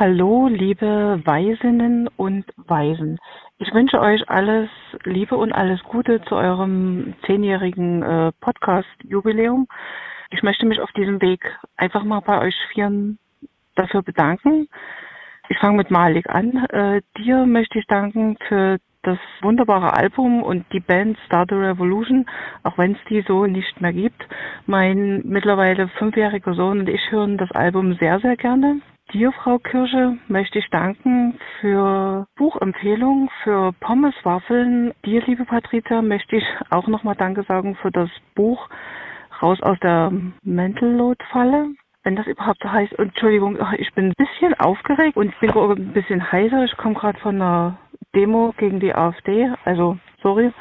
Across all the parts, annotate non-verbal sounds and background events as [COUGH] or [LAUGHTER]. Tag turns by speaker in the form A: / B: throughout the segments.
A: Hallo, liebe Weisinnen und Weisen. Ich wünsche euch alles Liebe und alles Gute zu eurem zehnjährigen äh, Podcast-Jubiläum. Ich möchte mich auf diesem Weg einfach mal bei euch Vieren dafür bedanken. Ich fange mit Malik an. Äh, dir möchte ich danken für das wunderbare Album und die Band Start the Revolution, auch wenn es die so nicht mehr gibt. Mein mittlerweile fünfjähriger Sohn und ich hören das Album sehr, sehr gerne. Dir, Frau Kirsche, möchte ich danken für Buchempfehlungen, für Pommeswaffeln. Dir, liebe Patricia, möchte ich auch nochmal Danke sagen für das Buch Raus aus der Mental Load Falle. Wenn das überhaupt so heißt. Entschuldigung, ich bin ein bisschen aufgeregt und bin ein bisschen heiser. Ich komme gerade von einer Demo gegen die AfD. Also, sorry.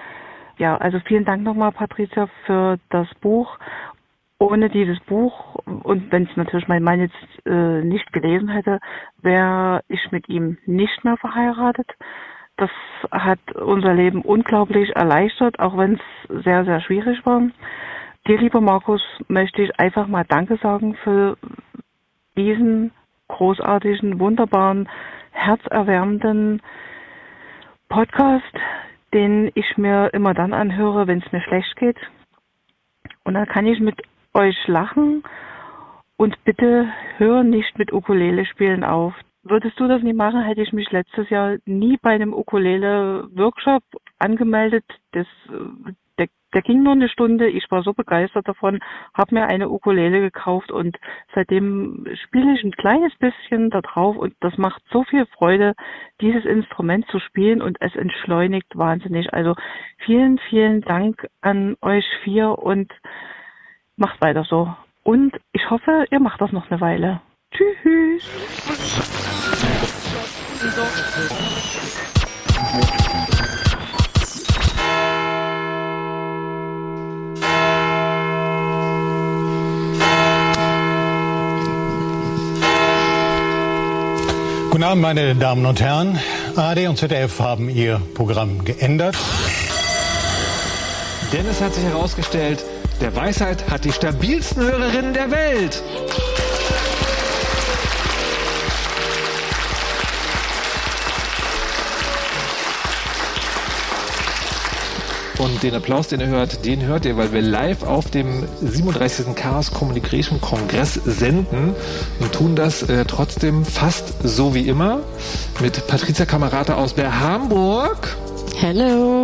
A: Ja, also vielen Dank nochmal, Patricia, für das Buch. Ohne dieses Buch und wenn es natürlich mein Mann jetzt äh, nicht gelesen hätte, wäre ich mit ihm nicht mehr verheiratet. Das hat unser Leben unglaublich erleichtert, auch wenn es sehr, sehr schwierig war. Dir, lieber Markus, möchte ich einfach mal Danke sagen für diesen großartigen, wunderbaren, herzerwärmenden Podcast, den ich mir immer dann anhöre, wenn es mir schlecht geht. Und dann kann ich mit euch lachen und bitte hör nicht mit Ukulele spielen auf. Würdest du das nie machen, hätte ich mich letztes Jahr nie bei einem Ukulele-Workshop angemeldet. Das, der, der ging nur eine Stunde. Ich war so begeistert davon, habe mir eine Ukulele gekauft und seitdem spiele ich ein kleines bisschen da drauf und das macht so viel Freude, dieses Instrument zu spielen und es entschleunigt wahnsinnig. Also vielen, vielen Dank an euch vier und macht weiter so. Und ich hoffe, ihr macht das noch eine Weile. Tschüss.
B: Guten Abend, meine Damen und Herren. ARD und ZDF haben ihr Programm geändert.
C: Denn es hat sich herausgestellt, der Weisheit hat die stabilsten Hörerinnen der Welt. Und den Applaus, den ihr hört, den hört ihr, weil wir live auf dem 37. Chaos Communication Kongress senden und tun das äh, trotzdem fast so wie immer mit Patricia Kamerata aus der Hamburg.
D: Hello.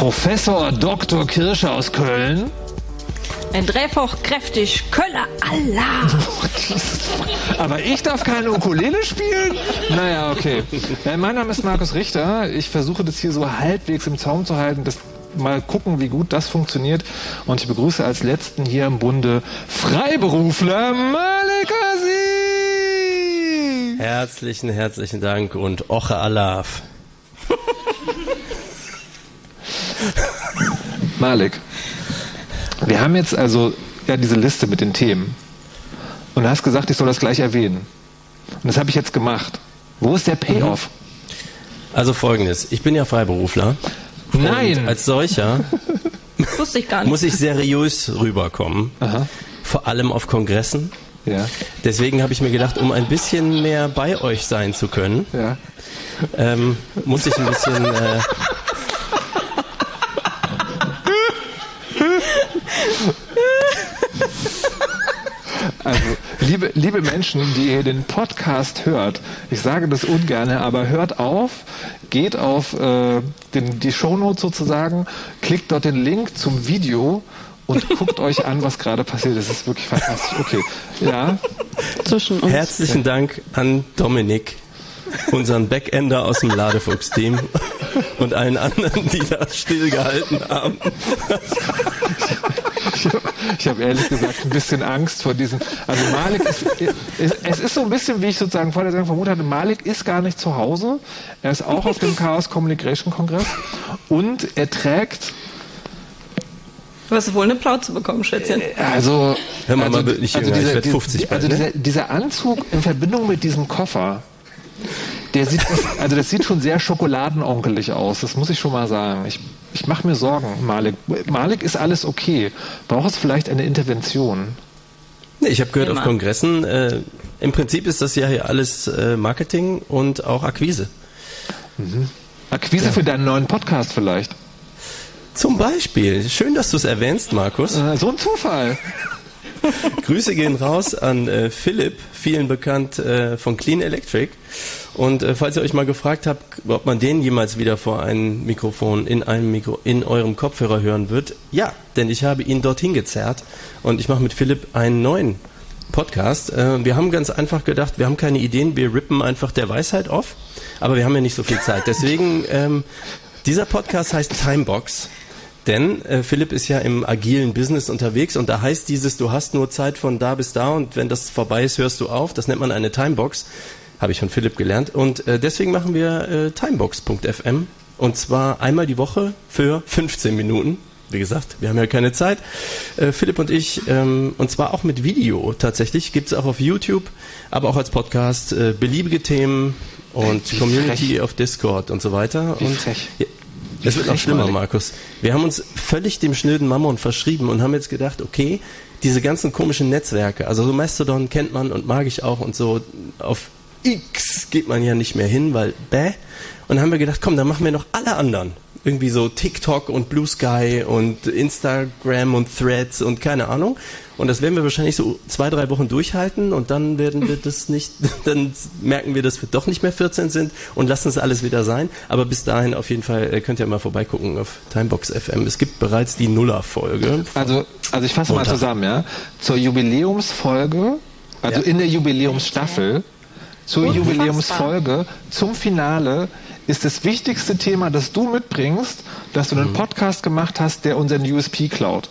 C: Professor Dr. Kirsche aus Köln.
D: Ein dreifach kräftig Köller Allah. [LAUGHS]
C: Aber ich darf keine Ukulele spielen? Naja, okay. Äh, mein Name ist Markus Richter. Ich versuche das hier so halbwegs im Zaum zu halten. Das mal gucken, wie gut das funktioniert. Und ich begrüße als letzten hier im Bunde Freiberufler Malik Aziz.
E: Herzlichen, herzlichen Dank und Oche Alaf. [LAUGHS]
C: Malik, wir haben jetzt also ja diese Liste mit den Themen. Und du hast gesagt, ich soll das gleich erwähnen. Und das habe ich jetzt gemacht. Wo ist der Payoff?
E: Also folgendes, ich bin ja Freiberufler.
C: Nein.
E: Und als solcher [LAUGHS]
D: Wusste ich gar nicht.
E: muss ich seriös rüberkommen.
C: Aha.
E: Vor allem auf Kongressen.
C: Ja.
E: Deswegen habe ich mir gedacht, um ein bisschen mehr bei euch sein zu können,
C: Ja.
E: ähm, muss ich ein bisschen äh, [LAUGHS]
C: Also, liebe, liebe Menschen, die ihr den Podcast hört, ich sage das ungerne, aber hört auf, geht auf äh, den, die Shownotes sozusagen, klickt dort den Link zum Video und [LAUGHS] guckt euch an, was gerade passiert. Das ist wirklich fantastisch. Okay, ja,
D: zwischen uns.
E: herzlichen Dank an Dominik, unseren Backender aus dem Ladefuchs-Team und allen anderen, die das stillgehalten haben. [LAUGHS]
C: ich habe ich hab ehrlich gesagt ein bisschen Angst vor diesen. Also Malik ist, es, es ist so ein bisschen, wie ich sozusagen vor der Sendung vermutet hatte, Malik ist gar nicht zu Hause. Er ist auch auf dem Chaos Communication Kongress und er trägt
D: Du hast wohl eine Plauze bekommen, Schätzchen.
C: Also,
E: Hör mal,
C: also,
E: wird nicht jünger, ich werd 50
C: also
E: bald, ne?
C: dieser, dieser Anzug in Verbindung mit diesem Koffer, der sieht, also das sieht schon sehr schokoladenonkelig aus. Das muss ich schon mal sagen. Ich, ich mache mir Sorgen, Malik. Malik ist alles okay. Braucht es vielleicht eine Intervention?
E: Nee, ich habe gehört
D: Immer.
E: auf Kongressen, äh, im Prinzip ist das ja hier alles äh, Marketing und auch Akquise.
C: Akquise für deinen neuen Podcast vielleicht.
E: Zum Beispiel. Schön, dass du es erwähnst, Markus.
C: Äh, so ein Zufall. [LAUGHS]
E: Grüße gehen raus an äh, Philipp, vielen bekannt äh, von Clean Electric. Und äh, falls ihr euch mal gefragt habt, ob man den jemals wieder vor einem Mikrofon in einem Mikro in eurem Kopfhörer hören wird, ja, denn ich habe ihn dorthin gezerrt und ich mache mit Philipp einen neuen Podcast. Äh, wir haben ganz einfach gedacht, wir haben keine Ideen, wir rippen einfach der Weisheit auf, aber wir haben ja nicht so viel Zeit. Deswegen ähm, dieser Podcast heißt Timebox. Denn äh, Philipp ist ja im agilen Business unterwegs und da heißt dieses, du hast nur Zeit von da bis da und wenn das vorbei ist, hörst du auf. Das nennt man eine Timebox, habe ich von Philipp gelernt. Und äh, deswegen machen wir äh, timebox.fm und zwar einmal die Woche für 15 Minuten. Wie gesagt, wir haben ja keine Zeit. Äh, Philipp und ich, ähm, und zwar auch mit Video tatsächlich, gibt's auch auf YouTube, aber auch als Podcast äh, beliebige Themen und Community auf Discord und so weiter.
C: Wie
E: und
C: frech.
E: Es wird noch schlimmer. Markus. Wir haben uns völlig dem schnöden Mammon verschrieben und haben jetzt gedacht, okay, diese ganzen komischen Netzwerke, also so Mastodon kennt man und mag ich auch und so auf X geht man ja nicht mehr hin, weil bäh. Und dann haben wir gedacht, komm, dann machen wir noch alle anderen. Irgendwie so TikTok und Blue Sky und Instagram und Threads und keine Ahnung. Und das werden wir wahrscheinlich so zwei, drei Wochen durchhalten und dann werden wir das nicht, [LAUGHS] dann merken wir, dass wir doch nicht mehr 14 sind und lassen es alles wieder sein. Aber bis dahin auf jeden Fall äh, könnt ihr mal vorbeigucken auf Timebox FM. Es gibt bereits die Nuller-Folge.
C: Also, also ich fasse mal zusammen, ja. Zur Jubiläumsfolge, also
E: Ja.
C: in der Jubiläumsstaffel, zur
D: Unfassbar.
C: Jubiläumsfolge, zum Finale ist das wichtigste Thema, das du mitbringst, dass du
E: Mhm.
C: einen Podcast gemacht hast, der unseren USP klaut.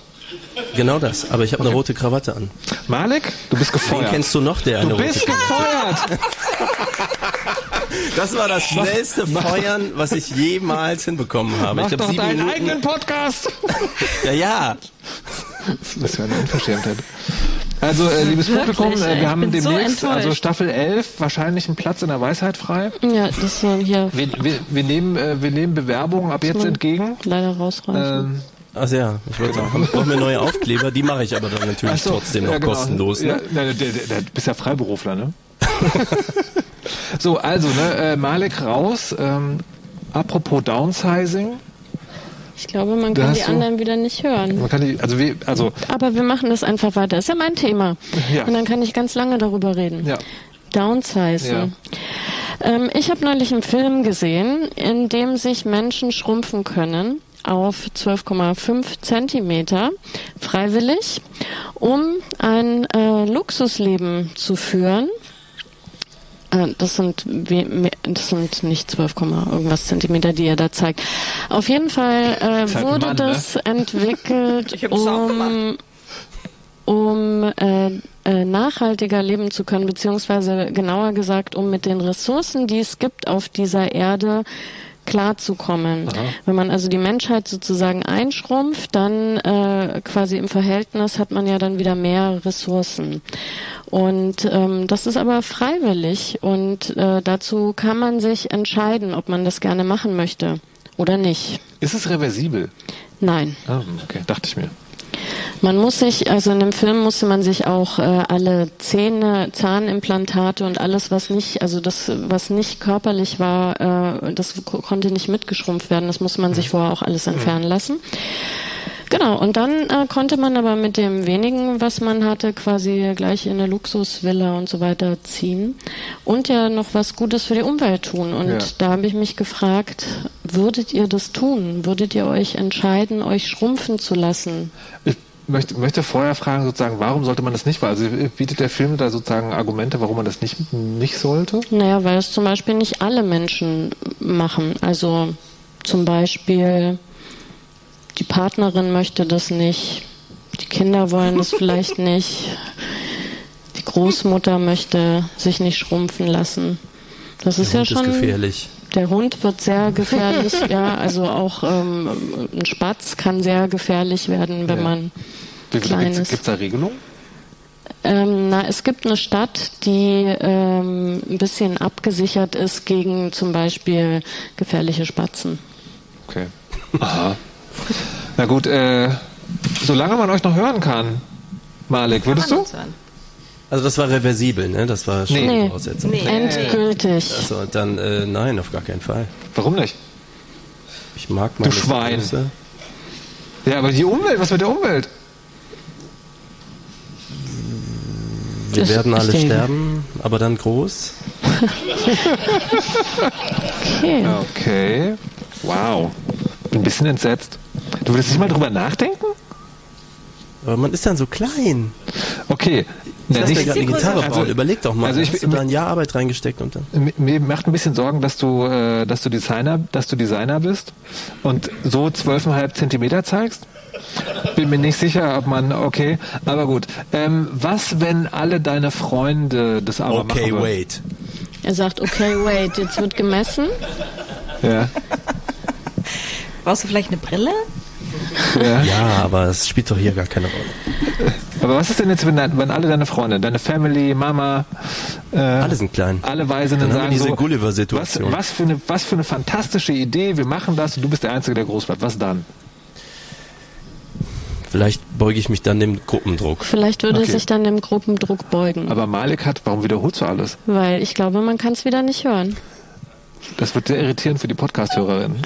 E: Genau das. Aber ich habe eine rote Krawatte an.
C: Malik, du bist
E: Wen
C: gefeuert.
E: kennst du noch, der eine
C: du
E: rote
C: bist gefeuert. [LAUGHS]
E: Das war das schnellste Feuern, was ich jemals hinbekommen habe.
C: Mach
E: ich
C: doch
E: glaube sieben
C: deinen
E: Minuten.
C: eigenen Podcast. [LAUGHS]
E: Ja, ja.
C: Das wäre eine Unverschämtheit. Also, äh, liebes
D: Wirklich,
C: Publikum, äh, wir haben
D: so
C: demnächst,
D: enttäuscht.
C: also Staffel 11, wahrscheinlich einen Platz in der Weisheit frei.
F: Ja, das äh, hier
C: Wir, wir, wir, nehmen, äh, wir nehmen Bewerbungen ab jetzt entgegen.
F: leider rausreißen.
C: Ähm,
E: Also ja, ich wollte sagen, ich brauche mir neue Aufkleber, die mache ich aber dann natürlich
C: ach so,
E: trotzdem noch
C: ja, genau.
E: kostenlos.
C: Ja,
E: Ne?
C: nein, der, du bist ja Freiberufler, ne? [LAUGHS] so, also, ne, äh, Malik raus. Ähm, apropos Downsizing.
F: ich glaube, man kann die anderen wieder nicht hören.
C: Man kann die, also, wie, also,
F: Aber wir machen das einfach weiter. Ist ja mein Thema.
C: Ja.
F: Und dann kann ich ganz lange darüber reden.
C: ja.
F: Downsizen. Ähm, ich habe neulich einen Film gesehen, in dem sich Menschen schrumpfen können auf 12,5 Zentimeter freiwillig, um ein äh, Luxusleben zu führen. Äh, Das sind, das sind nicht 12, Komma irgendwas Zentimeter, die er da zeigt. Auf jeden Fall äh,
C: halt
F: wurde
C: Mann, ne?
F: das entwickelt, [LAUGHS] um um äh, äh, nachhaltiger leben zu können, beziehungsweise genauer gesagt, um mit den Ressourcen, die es gibt auf dieser Erde, klarzukommen. Wenn man also die Menschheit sozusagen einschrumpft, dann äh, quasi im Verhältnis hat man ja dann wieder mehr Ressourcen. Und ähm, das ist aber freiwillig und äh, dazu kann man sich entscheiden, ob man das gerne machen möchte oder nicht.
C: Ist es reversibel?
F: Nein.
C: Ah, okay, dachte ich mir.
F: Man muss sich, also in dem Film musste man sich auch äh, alle Zähne, Zahnimplantate und alles, was nicht, also das, was nicht körperlich war, äh, das ko- konnte nicht mitgeschrumpft werden. Das musste man sich vorher auch alles entfernen lassen. Genau, und dann äh, konnte man aber mit dem wenigen, was man hatte, quasi gleich in eine Luxusvilla und so weiter ziehen und ja noch was Gutes für die Umwelt tun. Und
C: Ja.
F: da habe ich mich gefragt, würdet ihr das tun? Würdet ihr euch entscheiden, euch schrumpfen zu lassen?
C: Ich möchte, möchte vorher fragen, sozusagen, warum sollte man das nicht? Also bietet der Film da sozusagen Argumente, warum man das nicht, nicht sollte?
F: Naja, weil es zum Beispiel nicht alle Menschen machen. Also zum Beispiel die Partnerin möchte das nicht, die Kinder wollen das vielleicht [LAUGHS] nicht, die Großmutter möchte sich nicht schrumpfen lassen. Das ist ja
E: Hund
F: schon
E: ist gefährlich.
F: Der Hund wird sehr [LAUGHS] gefährlich, ja. Also auch ähm, ein Spatz kann sehr gefährlich werden, wenn
C: Ja.
F: man
C: Wie
F: klein
C: Gibt
F: ist.
C: es da Regelungen?
F: Ähm, na, es gibt eine Stadt, die ähm, ein bisschen abgesichert ist gegen zum Beispiel gefährliche Spatzen.
C: Okay. Aha. Na gut, äh, solange man euch noch hören kann, Malik, würdest du?
E: Also das war reversibel, ne? Das war schon
C: Nee.
E: eine Voraussetzung.
D: Nee.
F: Endgültig.
E: Also dann äh, nein, auf gar keinen Fall.
C: Warum nicht?
E: Ich mag meine
C: Schwein.
E: Größe.
C: Ja, aber die Umwelt, was mit der Umwelt?
E: Wir
F: Das
E: werden alle sterben, aber dann groß. [LAUGHS]
F: Okay.
C: Okay. Wow. Bin ein bisschen entsetzt. Du würdest nicht mal drüber nachdenken?
E: Aber man ist dann so klein.
C: Okay.
E: Ich
C: Na,
E: lass mir
C: nicht-
E: gerade eine Gitarre
C: also-
E: bauen. Überleg doch mal.
C: also ich-
E: hast du da ein Jahr Arbeit reingesteckt und dann.
C: Mir- macht ein bisschen Sorgen, dass du, äh, dass du Designer, dass du Designer bist und so 12,5 Zentimeter zeigst. Bin mir nicht sicher, ob man, okay, aber gut. Ähm, was, wenn alle deine Freunde das aber machen?
E: Okay, wait.
F: Er sagt, okay, wait, jetzt wird gemessen.
C: Ja,
D: Brauchst du vielleicht eine Brille?
C: ja.
E: Ja, aber es spielt doch hier gar keine Rolle.
C: Aber was ist denn jetzt, wenn, wenn alle deine Freunde, deine Family, Mama, äh,
E: Alle sind klein.
C: alle Weisinnen
E: Dann haben
C: sagen
E: wir diese
C: so,
E: Gulliver-Situation.
C: Was, was, für eine, was für eine fantastische Idee, wir machen das und du bist der Einzige, der groß bleibt. Was dann?
E: Vielleicht beuge ich mich dann dem Gruppendruck.
F: Vielleicht würde
C: Okay.
F: sich dann dem Gruppendruck beugen.
C: Aber Malik hat, warum wiederholst du alles?
F: Weil ich glaube, man kann es wieder nicht hören.
C: Das wird sehr irritierend für die Podcast-Hörerinnen.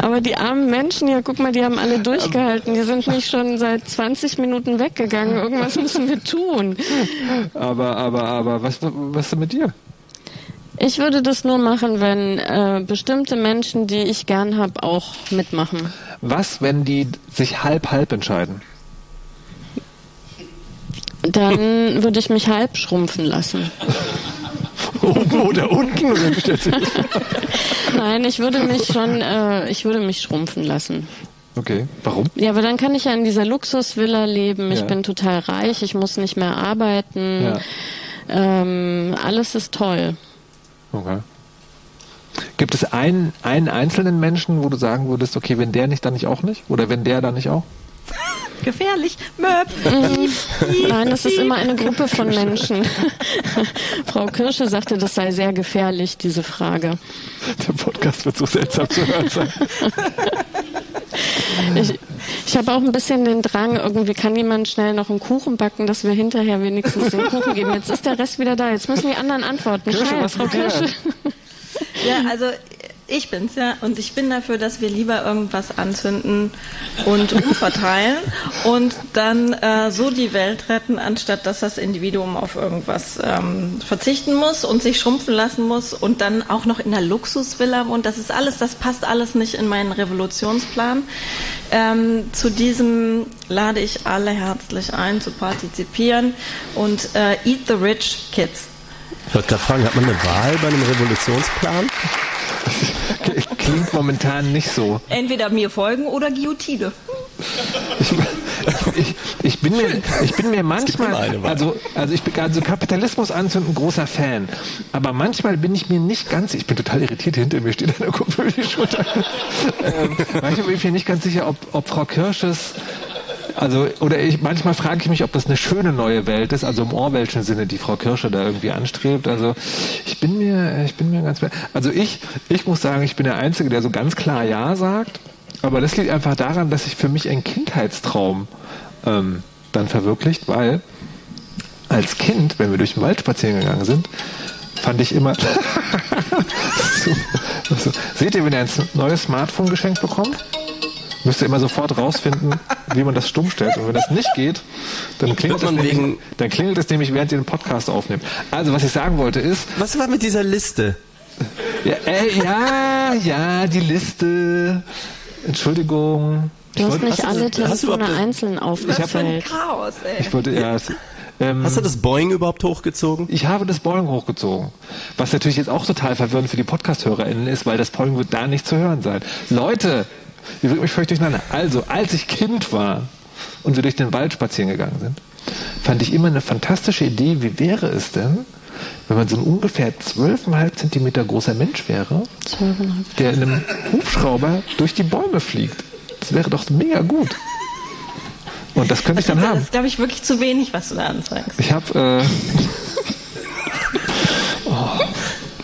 F: Aber die armen Menschen, ja, guck mal, die haben alle durchgehalten. Die sind nicht schon seit 20 Minuten weggegangen. Irgendwas müssen wir tun.
C: Aber, aber, aber, was, was ist denn mit dir?
F: Ich würde das nur machen, wenn äh, bestimmte Menschen, die ich gern habe, auch mitmachen.
C: Was, wenn die sich halb-halb entscheiden?
F: Dann würde ich mich halb schrumpfen lassen.
C: Oben oder unten? Vor?
F: Nein, ich würde mich schon, äh, ich würde mich schrumpfen lassen.
C: okay, warum?
F: Ja, aber dann kann ich ja in dieser Luxusvilla leben. Ich
C: Ja.
F: bin total reich, ich muss nicht mehr arbeiten.
C: Ja.
F: Ähm, alles ist toll.
C: Okay. Gibt es einen, einen einzelnen Menschen, wo du sagen würdest, okay, wenn der nicht, dann nicht auch nicht? Oder wenn der, dann nicht auch? [LAUGHS]
D: Gefährlich. Möb.
F: Nein, es ist immer eine Gruppe von Menschen. [LAUGHS] Frau Kirsche sagte, das sei sehr gefährlich, diese Frage.
C: Der Podcast wird so seltsam zu hören sein. [LAUGHS]
F: Ich, ich habe auch ein bisschen den Drang, irgendwie kann jemand schnell noch einen Kuchen backen, dass wir hinterher wenigstens den Kuchen geben. Jetzt ist der Rest wieder da. Jetzt müssen die anderen antworten.
C: Kirsche,
F: Frau? Kirsche.
D: Ja, also ich bin's ja und ich bin dafür, dass wir lieber irgendwas anzünden und umverteilen und dann äh, so die Welt retten, anstatt dass das Individuum auf irgendwas ähm, verzichten muss und sich schrumpfen lassen muss und dann auch noch in einer Luxusvilla und das ist alles, das passt alles nicht in meinen Revolutionsplan. Ähm, zu diesem lade ich alle herzlich ein zu partizipieren und äh, Eat the Rich Kids.
E: Ich wollte gerade fragen, hat man eine Wahl bei einem Revolutionsplan? [LAUGHS]
C: Klingt momentan nicht so.
D: Entweder mir folgen oder Guillotine.
C: Ich, ich, ich, bin mir, ich bin mir manchmal, also, also ich bin also Kapitalismus anzünden, großer Fan. Aber manchmal bin ich mir nicht ganz, ich bin total irritiert, hinter mir steht eine Kumpel über die Schulter. [LAUGHS] ähm, manchmal bin ich mir nicht ganz sicher, ob, ob Frau Kirsches also, oder ich, manchmal frage ich mich, ob das eine schöne neue Welt ist, also im Orwellschen Sinne, die Frau Kirsche da irgendwie anstrebt. Also, ich bin mir, ich bin mir ganz, also ich, ich muss sagen, ich bin der Einzige, der so ganz klar Ja sagt. Aber das liegt einfach daran, dass sich für mich ein Kindheitstraum ähm, dann verwirklicht, weil als Kind, wenn wir durch den Wald spazieren gegangen sind, fand ich immer. [LAUGHS] so, so. Seht ihr, wenn ihr ein neues Smartphone geschenkt bekommt? Müsst ihr immer sofort rausfinden, wie man das stumm stellt. Und wenn das nicht geht, dann klingelt, es nämlich, dann klingelt es nämlich, während ihr den Podcast aufnehmt. Also, was ich sagen wollte ist,
E: Was war mit dieser Liste?
C: ja, äh, ja, ja, die Liste. Entschuldigung.
F: Du hast
C: wollte-
F: nicht alle
E: du
F: Telefone
E: das-
F: einzeln
D: Was für ein
F: aufgezählt.
D: Chaos, ey.
C: Ich wollte, ja, es- ähm,
E: Hast du das Boeing überhaupt hochgezogen?
C: Ich habe das Boing hochgezogen. Was natürlich jetzt auch total verwirrend für die Podcast-HörerInnen ist, weil das Boing wird da nicht zu hören sein. Leute, ihr bringt mich völlig durcheinander. Also, als ich Kind war und wir durch den Wald spazieren gegangen sind, fand ich immer eine fantastische Idee, wie wäre es denn, wenn man so ein ungefähr 12,5 Zentimeter großer Mensch wäre, der in einem Hubschrauber durch die Bäume fliegt. Das wäre doch mega gut. Und das könnte ich dann
D: Das
C: haben.
D: ist, glaube ich, wirklich zu wenig, was du da anzeigst.
C: Ich habe äh,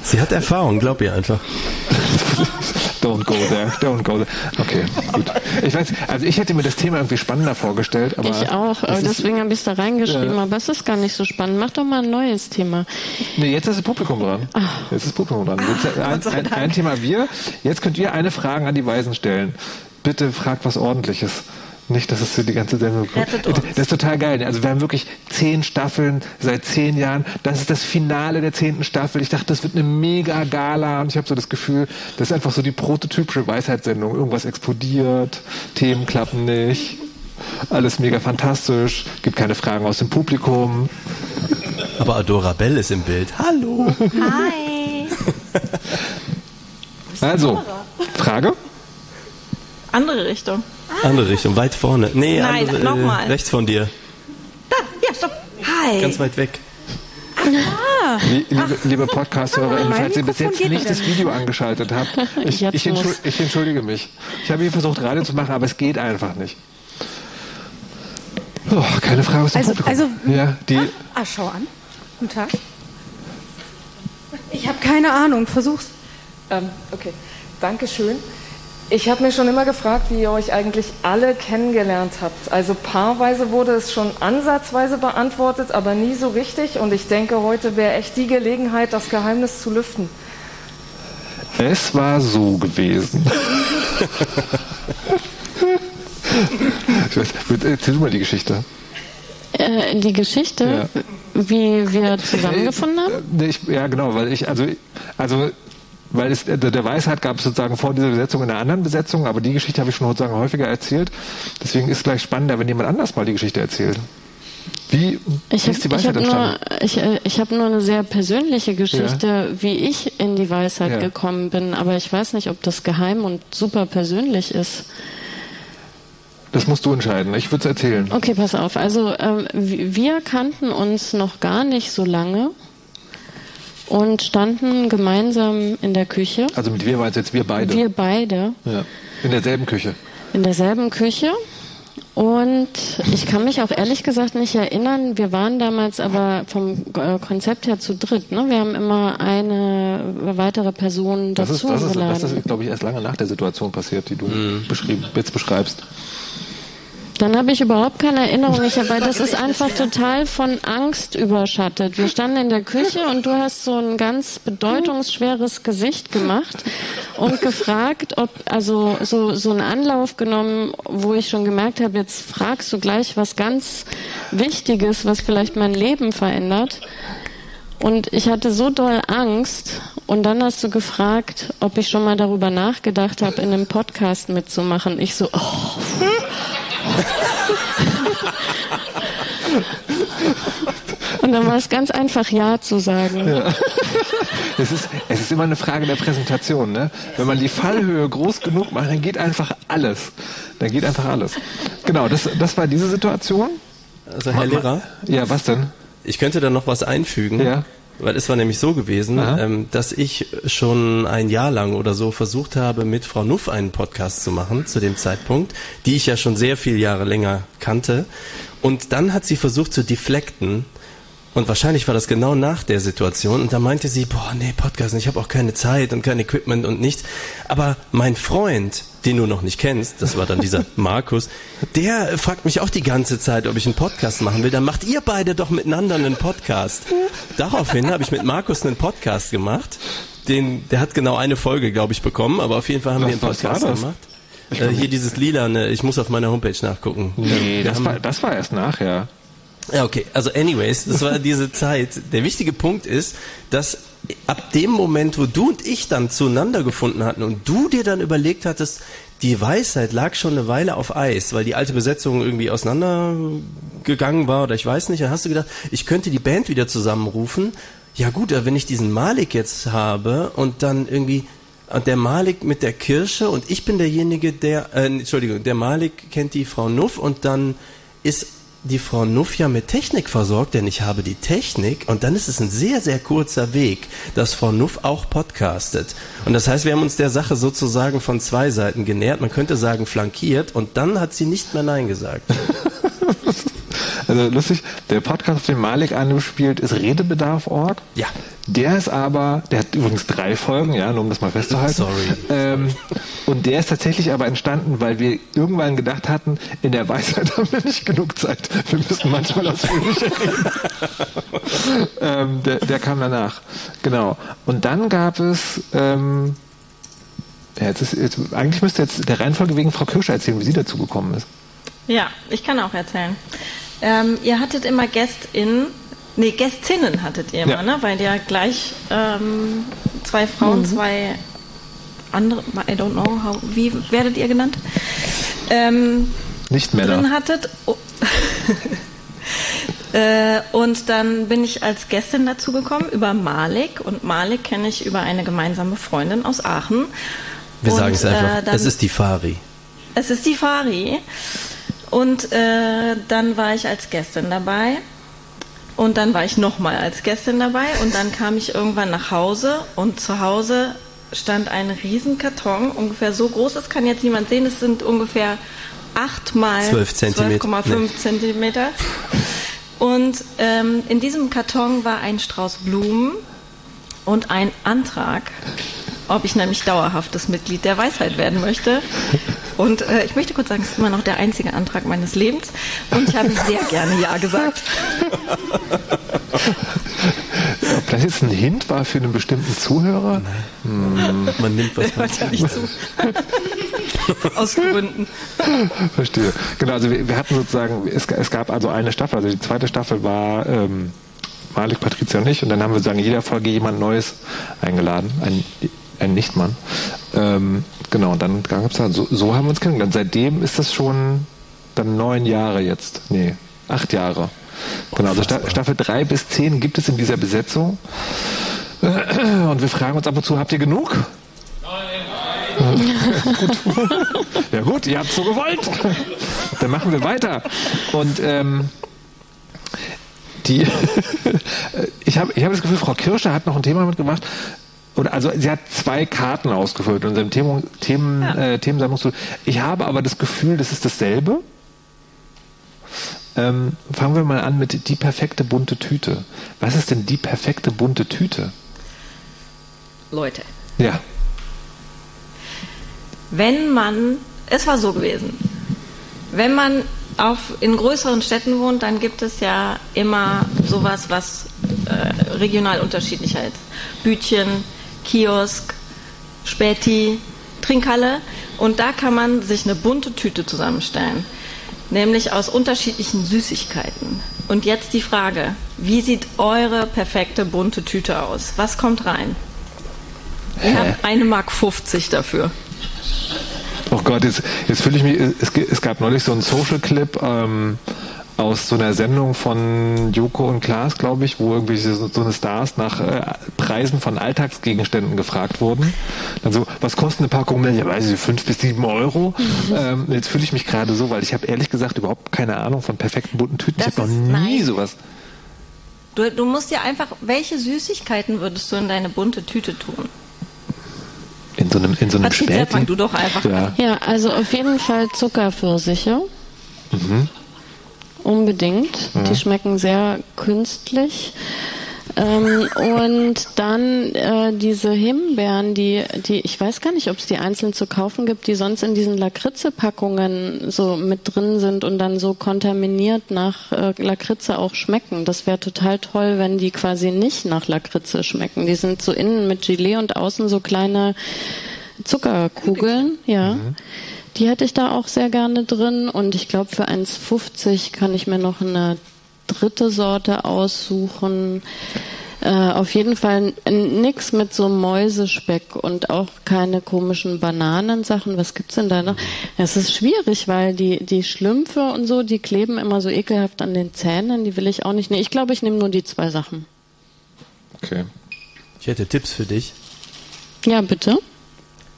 E: Sie hat Erfahrung, glaub ihr einfach. [LAUGHS]
C: Don't go there, don't go there. Okay, gut. Ich weiß, also ich hätte mir das Thema irgendwie spannender vorgestellt, aber.
F: Ich auch, aber deswegen habe ich es da reingeschrieben,
C: Ja.
F: aber es ist gar nicht so spannend. Mach doch mal ein neues Thema.
C: Nee, jetzt ist das Publikum dran. Jetzt ist das Publikum dran. Jetzt ein, ein, ein Thema wir. Jetzt könnt ihr eine Frage an die Weisen stellen. Bitte fragt was ordentliches. Nicht, dass es für die ganze Sendung kommt. Das ist total geil. Also wir haben wirklich zehn Staffeln seit zehn Jahren. Das ist das Finale der zehnten Staffel. Ich dachte, das wird eine mega Gala und ich habe so das Gefühl, das ist einfach so die prototypische Weisheitssendung. Irgendwas explodiert, Themen klappen nicht, alles mega fantastisch, gibt keine Fragen aus dem Publikum.
E: Aber Adora Bell ist im Bild. Hallo.
D: Hi.
C: Also, Frage?
D: Andere Richtung.
E: Andere Richtung, weit vorne. Nee,
D: Nein,
E: andere,
D: nochmal.
E: rechts von dir.
D: Da, ja, stopp. Hi.
E: Ganz weit weg.
C: Lie- Liebe, liebe Podcast-HörerInnen, falls ihr bis jetzt nicht das Video angeschaltet habt, [LAUGHS] ich, ich, entschuld,
F: muss.
C: ich entschuldige mich. Ich habe hier versucht, Radio zu machen, aber es geht einfach nicht. Oh, keine Frage aus dem
G: Also-
C: Publikum.
G: also-
C: ja, die,
G: Ah, schau an. Guten Tag. Ich habe keine Ahnung. Versuch's.
H: Ähm, okay, Dankeschön. Ich habe mir schon immer gefragt, wie ihr euch eigentlich alle kennengelernt habt. Also paarweise wurde es schon ansatzweise beantwortet, aber nie so richtig. Und ich denke, heute wäre echt die Gelegenheit, das Geheimnis zu lüften.
C: es war so gewesen. weiß, erzähl du mal die Geschichte.
F: Äh, die Geschichte, wie wir zusammengefunden haben?
C: Äh, ich, ja, genau, weil ich, also, also weil es der, Weisheit gab es sozusagen vor dieser Besetzung in einer anderen Besetzung, aber die Geschichte habe ich schon sozusagen häufiger erzählt. Deswegen ist es gleich spannender, wenn jemand anders mal die Geschichte erzählt. Wie,
F: Ich
C: wie
F: habe
C: ist die
F: ich
C: Weisheit
F: hab nur,
C: entstanden?
F: ich, äh, ich hab nur eine sehr persönliche Geschichte, wie ich in die Weisheit
C: Ja.
F: gekommen bin, aber ich weiß nicht, ob das geheim und super persönlich ist.
C: Das musst du entscheiden. Ich würde es erzählen.
F: Okay, pass auf. Also w- wir kannten uns noch gar nicht so lange und standen gemeinsam in der Küche.
C: Also mit wir meinst du jetzt wir beide.
F: Wir beide
C: Ja. In derselben Küche.
F: in derselben Küche. Und ich kann mich auch ehrlich gesagt nicht erinnern, wir waren damals aber vom äh, Konzept her zu dritt. Ne? Wir haben immer eine weitere Person
C: Das ist,
F: dazu
C: das ist,
F: geladen.
C: das ist glaube ich, erst lange nach der Situation passiert, die du beschrieben, jetzt beschreibst.
F: Dann habe ich überhaupt keine Erinnerung, ich, weil das ist einfach total von Angst überschattet. Wir standen in der Küche und du hast so ein ganz bedeutungsschweres Gesicht gemacht und gefragt, ob, also so, so einen Anlauf genommen, wo ich schon gemerkt habe, jetzt fragst du gleich was ganz Wichtiges, was vielleicht mein Leben verändert. Und ich hatte so doll Angst. Und dann hast du gefragt, ob ich schon mal darüber nachgedacht habe, in einem Podcast mitzumachen. Ich so, oh, [LAUGHS] Und dann war es ganz einfach Ja zu sagen. [LAUGHS]
C: Es ist, es ist immer eine Frage der Präsentation. Ne? Wenn man die Fallhöhe groß genug macht, dann geht einfach alles. Dann geht einfach alles. Genau, das, das war diese Situation.
E: Also Herr Lehrer,
C: Ja, was denn?
E: ich könnte da noch was einfügen.
C: Ja.
E: Weil es war nämlich so gewesen, ähm, dass ich schon ein Jahr lang oder so versucht habe, mit Frau Nuff einen Podcast zu machen zu dem Zeitpunkt, die ich ja schon sehr viele Jahre länger kannte. Und dann hat sie versucht zu deflekten. Und wahrscheinlich war das genau nach der Situation. Und da meinte sie, boah, nee, Podcast, ich habe auch keine Zeit und kein Equipment und nichts. Aber mein Freund, den du noch nicht kennst, das war dann dieser [LAUGHS] Markus, der fragt mich auch die ganze Zeit, ob ich einen Podcast machen will. Dann macht ihr beide doch miteinander einen Podcast. Daraufhin habe ich mit Markus einen Podcast gemacht. Den, der hat genau eine Folge, glaube ich, bekommen, aber auf jeden Fall haben
C: Was-
E: wir einen Podcast gemacht. Äh, hier dieses lilane, ich muss auf meiner Homepage nachgucken.
C: Nee, das
E: haben-
C: war, das war erst nachher.
E: Ja, okay. Also anyways, das war diese Zeit. Der wichtige Punkt ist, dass ab dem Moment, wo du und ich dann zueinander gefunden hatten und du dir dann überlegt hattest, die Weisheit lag schon eine Weile auf Eis, weil die alte Besetzung irgendwie auseinandergegangen war oder ich weiß nicht, dann hast du gedacht, ich könnte die Band wieder zusammenrufen. Ja gut, wenn ich diesen Malik jetzt habe und dann irgendwie und der Malik mit der Kirsche und ich bin derjenige, der, äh, Entschuldigung, der Malik kennt die Frau Nuff und dann ist die Frau Nuff ja mit Technik versorgt, denn ich habe die Technik und dann ist es ein sehr, sehr kurzer Weg, dass Frau Nuff auch podcastet. Und das heißt, wir haben uns der Sache sozusagen von zwei Seiten genähert, man könnte sagen flankiert und dann hat sie nicht mehr Nein gesagt. [LAUGHS]
C: Also lustig, der Podcast, auf dem Malik angespielt ist Redebedarf.org.
E: Ja.
C: Der ist aber, der hat übrigens drei Folgen, ja, nur um das mal festzuhalten.
E: Sorry.
C: Ähm, und der ist tatsächlich aber entstanden, weil wir irgendwann gedacht hatten, in der Weisheit [LAUGHS] haben wir nicht genug Zeit. Wir müssen manchmal ausführlicher reden. [LAUGHS] ähm, der, der kam danach. Genau. Und dann gab es, ähm, ja, jetzt ist, jetzt, eigentlich müsste jetzt der Reihenfolge wegen Frau Kirsch erzählen, wie sie dazu gekommen ist.
D: Ja, ich kann auch erzählen. Ähm, ihr hattet immer GästInnen, nee, Gästinnen hattet ihr immer,
C: Ja.
D: ne? Weil ihr gleich ähm, zwei Frauen, zwei andere, I don't know, how, wie werdet ihr genannt? Ähm,
C: Nicht
D: drin
C: Männer.
D: hattet. Oh. [LAUGHS] Äh, und dann bin ich als Gästin dazu gekommen über Malik und Malik kenne ich über eine gemeinsame Freundin aus Aachen.
E: Wir sagen es einfach.
D: äh, dann-
E: es ist die Fari.
D: es ist die Fari. Und äh, dann war ich als Gästin dabei. Und dann war ich nochmal als Gästin dabei. Und dann kam ich irgendwann nach Hause. Und zu Hause stand ein Riesenkarton, ungefähr so groß. Das kann jetzt niemand sehen. Es sind ungefähr 8 mal
E: 12 Zentimeter.
D: 12,5
E: Nee.
D: Zentimeter. Und ähm, in diesem Karton war ein Strauß Blumen und ein Antrag, ob ich nämlich dauerhaftes Mitglied der Weisheit werden möchte. Und äh, ich möchte kurz sagen, es ist immer noch der einzige Antrag meines Lebens. Und ich habe sehr gerne Ja gesagt.
C: Ob das jetzt ein Hint war für einen bestimmten Zuhörer?
E: Man nimmt was [LAUGHS] man
D: ja nicht zu. [LAUGHS] Aus Gründen.
C: Verstehe. Genau, also wir, wir hatten sozusagen, es, es gab also eine Staffel, also die zweite Staffel war ähm, Malik, Patricia und ich und dann haben wir sozusagen in jeder Folge jemand Neues eingeladen, ein, ein Nichtmann. Ähm, genau, und dann gab es da, so, so haben wir uns kennengelernt. Seitdem ist das schon dann neun Jahre jetzt. Nee, acht Jahre. Genau, also Sta Staffel drei bis zehn gibt es in dieser Besetzung. [CLEARS THROAT] Und wir fragen uns ab und zu, habt ihr genug? [LAUGHS] Ja gut, ihr habt so gewollt. Dann machen wir weiter. Und ähm, die, [LAUGHS] ich habe ich hab das Gefühl, Frau Kirscher hat noch ein Thema mitgemacht. Oder also sie hat zwei Karten ausgefüllt in unserem Themen, Themen, äh, Themensammlung. Ich habe aber das Gefühl, das ist dasselbe. Ähm, fangen wir mal an mit die perfekte bunte Tüte. Was ist denn die perfekte bunte Tüte?
D: Leute,
C: Ja.
D: wenn man, es war so gewesen, wenn man auf, in größeren Städten wohnt, dann gibt es ja immer sowas, was äh, regional unterschiedlicher ist. Bütchen, Kiosk, Späti, Trinkhalle. Und da kann man sich eine bunte Tüte zusammenstellen. Nämlich aus unterschiedlichen Süßigkeiten. Und jetzt die Frage, wie sieht eure perfekte bunte Tüte aus? Was kommt rein? Ich habe eine Mark 50 dafür.
C: Oh Gott, jetzt, jetzt fühle ich mich. Es, es gab neulich so einen Social Clip ähm, aus so einer Sendung von Joko und Klaas, glaube ich, wo irgendwie so, so eine Stars nach äh, Preisen von Alltagsgegenständen gefragt wurden. Dann so, was kostet eine Packung Milch? Ja, weiß ich, fünf bis sieben Euro. Ähm, jetzt fühle ich mich gerade so, weil ich habe ehrlich gesagt überhaupt keine Ahnung von perfekten bunten Tüten.
D: Das
C: ich habe noch nie
D: nein.
C: sowas.
D: Du, du musst dir einfach, welche Süßigkeiten würdest du in deine bunte Tüte tun?
C: In so einem, in so einem
D: fang du doch einfach
C: ja.
D: an.
F: Ja, also auf jeden Fall Zuckerpfirsiche. Unbedingt. Die schmecken sehr künstlich. Ähm, und dann äh, diese Himbeeren, die, die, ich weiß gar nicht, ob es die einzeln zu kaufen gibt, die sonst in diesen Lakritze-Packungen so mit drin sind und dann so kontaminiert nach äh, Lakritze auch schmecken. Das wäre total toll, wenn die quasi nicht nach Lakritze schmecken. Die sind so innen mit Gelee und außen so kleine Zuckerkugeln, ja. Die hätte ich da auch sehr gerne drin und ich glaube für 1,50 kann ich mir noch eine dritte Sorte aussuchen. Äh, auf jeden Fall n- nix mit so Mäusespeck und auch keine komischen Bananensachen. Was gibt's denn da noch? Es ist schwierig, weil die, die Schlümpfe und so, die kleben immer so ekelhaft an den Zähnen. Die will ich auch nicht. Nee, ich glaube, ich nehme nur die zwei Sachen.
C: Okay.
E: Ich hätte Tipps für dich.
F: Ja, bitte.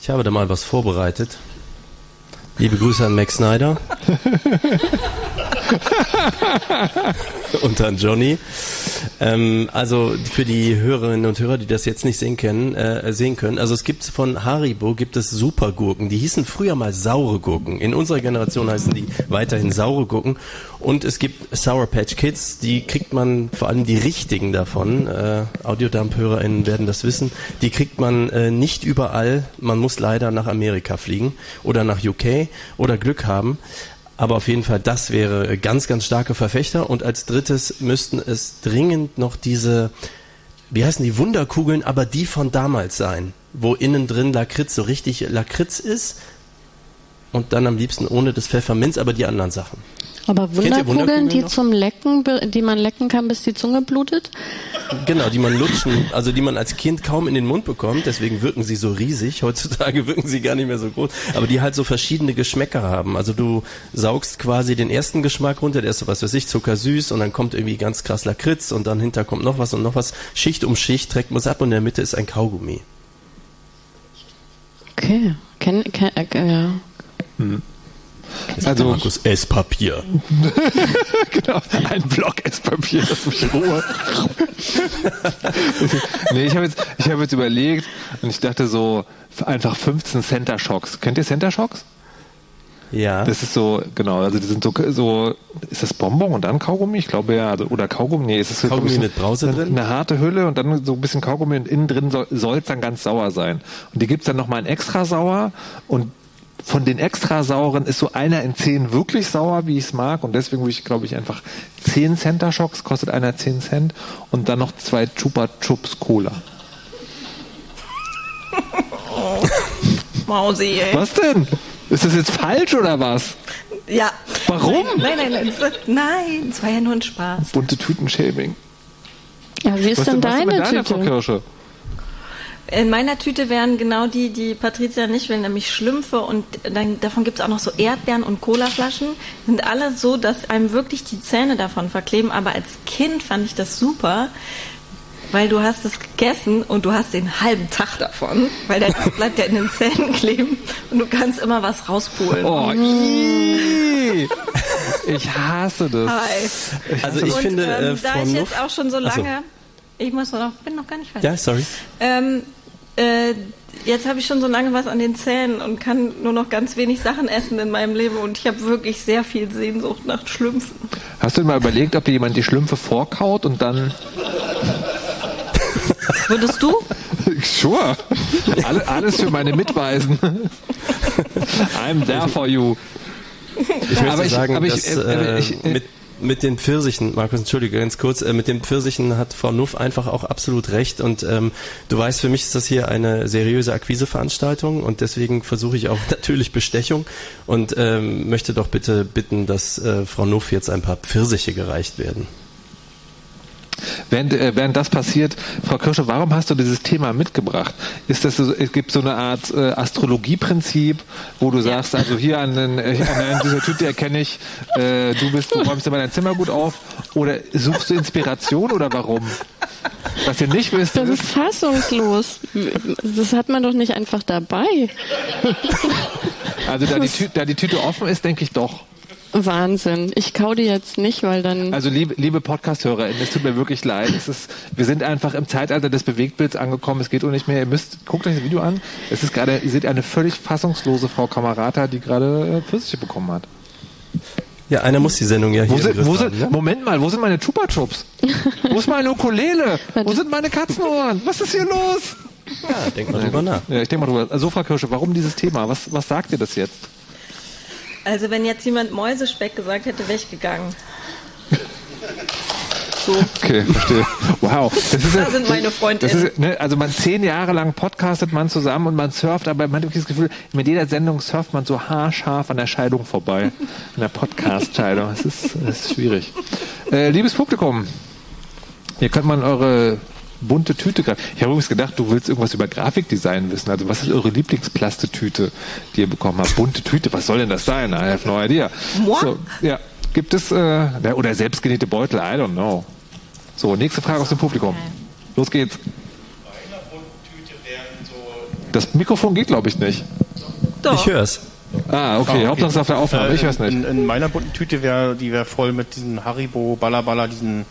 E: Ich habe da mal was vorbereitet. Liebe Grüße an Max Snyder. [LAUGHS] [LAUGHS] und dann Johnny. Ähm, also für die Hörerinnen und Hörer, die das jetzt nicht sehen können, äh, sehen können. Also es gibt von Haribo gibt es Supergurken. Die hießen früher mal saure Gurken. In unserer Generation heißen die weiterhin saure Gurken. Und es gibt Sour Patch Kids. Die kriegt man vor allem die richtigen davon. Äh, Audiodump-HörerInnen werden das wissen. Die kriegt man äh, nicht überall. Man muss leider nach Amerika fliegen oder nach UK oder Glück haben. Aber auf jeden Fall, das wäre ganz, ganz starke Verfechter. Und als drittes müssten es dringend noch diese, wie heißen die, Wunderkugeln, aber die von damals sein, wo innen drin Lakritz so richtig Lakritz ist. Und dann am liebsten ohne das Pfefferminz, aber die anderen Sachen.
F: Aber Wunderkugeln,
E: Wunderkugeln
F: die
E: noch?
F: zum Lecken, die man lecken kann, bis die Zunge blutet?
E: Genau, die man lutschen, also die man als Kind kaum in den Mund bekommt, deswegen wirken sie so riesig. [LAUGHS] Heutzutage wirken sie gar nicht mehr so groß, aber die halt so verschiedene Geschmäcker haben. Also du saugst quasi den ersten Geschmack runter, der ist so was weiß ich, zuckersüß und dann kommt irgendwie ganz krass Lakritz und dann hinter kommt noch was und noch was. Schicht um Schicht trägt man es ab und in der Mitte ist ein Kaugummi.
F: Okay. Ken, ken, äh, ja.
C: Also,
E: Markus Esspapier. [LAUGHS]
C: genau, ein Block Esspapier, das mich in Ruhe. [LAUGHS] nee, ich habe jetzt, ich hab jetzt überlegt und ich dachte so, einfach 15 Center Shocks. Kennt ihr Center Shocks?
E: Ja.
C: Das ist so, genau, also die sind so, so ist das Bonbon und dann Kaugummi? Ich glaube ja, also, oder Kaugummi, nee, ist es so
E: Kaugummi
C: ich,
E: mit Brause
C: eine,
E: drin?
C: Eine harte Hülle und dann so ein bisschen Kaugummi und innen drin soll es dann ganz sauer sein. Und die gibt's dann nochmal in extra sauer und von den extra sauren ist so einer in zehn wirklich sauer, wie ich es mag. Und deswegen würde ich, glaube ich, einfach 10 Center Shocks, kostet einer 10 Cent. Und dann noch zwei Chupa Chups Cola. [LAUGHS]
D: Mausi, ey.
C: Was denn? Ist das jetzt falsch oder was?
D: Ja.
C: Warum?
D: Nein, nein, nein. Nein, es war ja nur ein Spaß.
C: Bunte Tüten-Shaming.
F: Ja, wie ist
C: Was
F: denn
C: denn, was denn
F: deine
C: mit deiner Frau
F: Tüte?
C: Kirsche?
D: In meiner Tüte wären genau die, die Patricia nicht will, nämlich Schlümpfe und dann, davon gibt es auch noch so Erdbeeren und Colaflaschen. Sind alle so, dass einem wirklich die Zähne davon verkleben. Aber als Kind fand ich das super, weil du hast es gegessen und du hast den halben Tag davon, weil der Rest bleibt ja in den Zähnen [LAUGHS] kleben und du kannst immer was rauspulen.
C: Oh, ii. ich hasse das.
D: Hi.
E: Also ich
D: und,
E: finde,
D: ähm,
E: äh,
D: da ich jetzt auch schon so
E: Ach so.
D: Ich muss noch, bin noch gar nicht fertig.
E: Ja, sorry.
D: Ähm, äh, jetzt habe ich schon so lange was an den Zähnen und kann nur noch ganz wenig Sachen essen in meinem Leben und ich habe wirklich sehr viel Sehnsucht nach Schlümpfen.
C: Hast du dir mal überlegt, ob dir jemand die Schlümpfe vorkaut und dann.
D: Würdest du? [LAUGHS]
C: Sure. Alle, alles für meine Mitweisen. I'm there for you.
E: Ich möchte
C: Aber ich-
E: sagen,
C: aber ich-
E: dass
C: äh,
E: äh,
C: ich- äh,
E: mit, mit den Pfirsichen, Markus, entschuldige ganz kurz, äh, mit den Pfirsichen hat Frau Nuff einfach auch absolut recht und ähm, du weißt, für mich ist das hier eine seriöse Akquiseveranstaltung und deswegen versuche ich auch [LAUGHS] natürlich Bestechung und ähm, möchte doch bitte bitten, dass äh, Frau Nuff jetzt ein paar Pfirsiche gereicht werden.
C: Während, äh, während das passiert, Frau Kirsche, warum hast du dieses Thema mitgebracht? Ist das so, es gibt so eine Art äh, Astrologieprinzip, wo du sagst, also hier an, den, äh, an dieser Tüte erkenne ich, äh, du bist, du räumst immer dein Zimmer gut auf, oder suchst du Inspiration oder warum? Was ihr nicht wisst,
F: Das ist fassungslos. Das hat man doch nicht einfach dabei.
C: also da die, Tüte, da die Tüte offen ist, denke ich doch.
F: Wahnsinn. Ich kau die jetzt nicht, weil dann.
C: Also liebe, liebe Podcast-HörerInnen, es tut mir wirklich leid. Es ist, wir sind einfach im Zeitalter des Bewegtbilds angekommen. Es geht auch nicht mehr. Ihr müsst, guckt euch das Video an. Es ist gerade, ihr seht eine völlig fassungslose Frau Kamerata, die gerade äh, Pfirsiche bekommen hat.
E: Ja, einer muss die Sendung ja hier
C: Wo
E: im
C: sind,
E: Griff
C: wo
E: haben,
C: sind,
E: ne?
C: Moment mal, wo sind meine Chupa Chups? wo ist meine Ukulele? Wo sind meine Katzenohren? Was ist hier los?
E: Ja, denk mal drüber nach.
C: Ja, ich denke mal drüber. Also, Frau Kirsche, warum dieses Thema? Was, was sagt ihr das jetzt?
D: Also wenn jetzt jemand Mäusespeck gesagt hätte, wäre ich gegangen. So.
C: Okay, verstehe. Wow. Das ist,
D: Da sind meine
C: Das
D: Freundinnen.
C: ist, ne, also man zehn Jahre lang podcastet man zusammen und man surft, aber man hat wirklich das Gefühl, mit jeder Sendung surft man so haarscharf an der Scheidung vorbei. An der Podcast-Scheidung. Das ist, das ist schwierig. Äh, liebes Publikum, hier könnt man eure bunte Tüte greifen. Ich habe übrigens gedacht, du willst irgendwas über Grafikdesign wissen. Also was ist eure Lieblingsplastetüte, die ihr bekommen habt? Bunte Tüte, was soll denn das sein? I have no idea.
D: Moi?
C: So, ja, gibt es, äh, oder selbstgenähte Beutel, I don't know. So, nächste Frage aus dem Publikum. Los geht's. Das Mikrofon geht, glaube ich, nicht.
D: Doch.
E: Ich hör's.
C: Ah, okay. Hauptsache es auf der Aufnahme. Ich
I: Äh,
C: weiß nicht.
I: In, in meiner bunten Tüte wäre, die wäre voll mit diesen Haribo, Ballaballa, diesen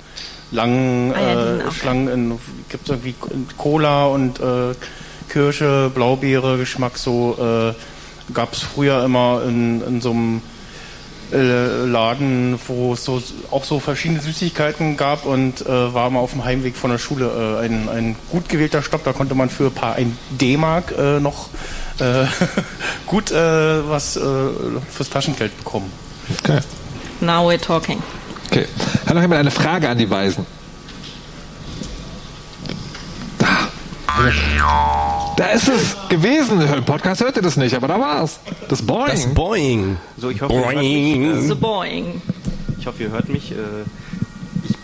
I: langen
D: Ah ja,
I: äh, Schlangen. In, gibt's irgendwie Cola und äh, Kirsche, Blaubeere, Geschmack so. Äh, gab's früher immer in, in so einem äh, Laden, wo es so, auch so verschiedene Süßigkeiten gab und äh, war mal auf dem Heimweg von der Schule äh, ein, ein gut gewählter Stopp. Da konnte man für ein paar ein D-Mark äh, noch äh, [LAUGHS] gut äh, was äh, fürs Taschengeld bekommen.
C: Okay.
D: Now we're talking.
C: Okay. Hat noch jemand eine Frage an die Weisen? Da. Da ist es gewesen. Im Podcast hört ihr das nicht, aber da war's. Das Boing.
E: Das Boing.
J: So, ich hoffe, ihr hört mich,
D: The
J: äh,
D: Boing.
J: ich hoffe, ihr hört mich. Äh,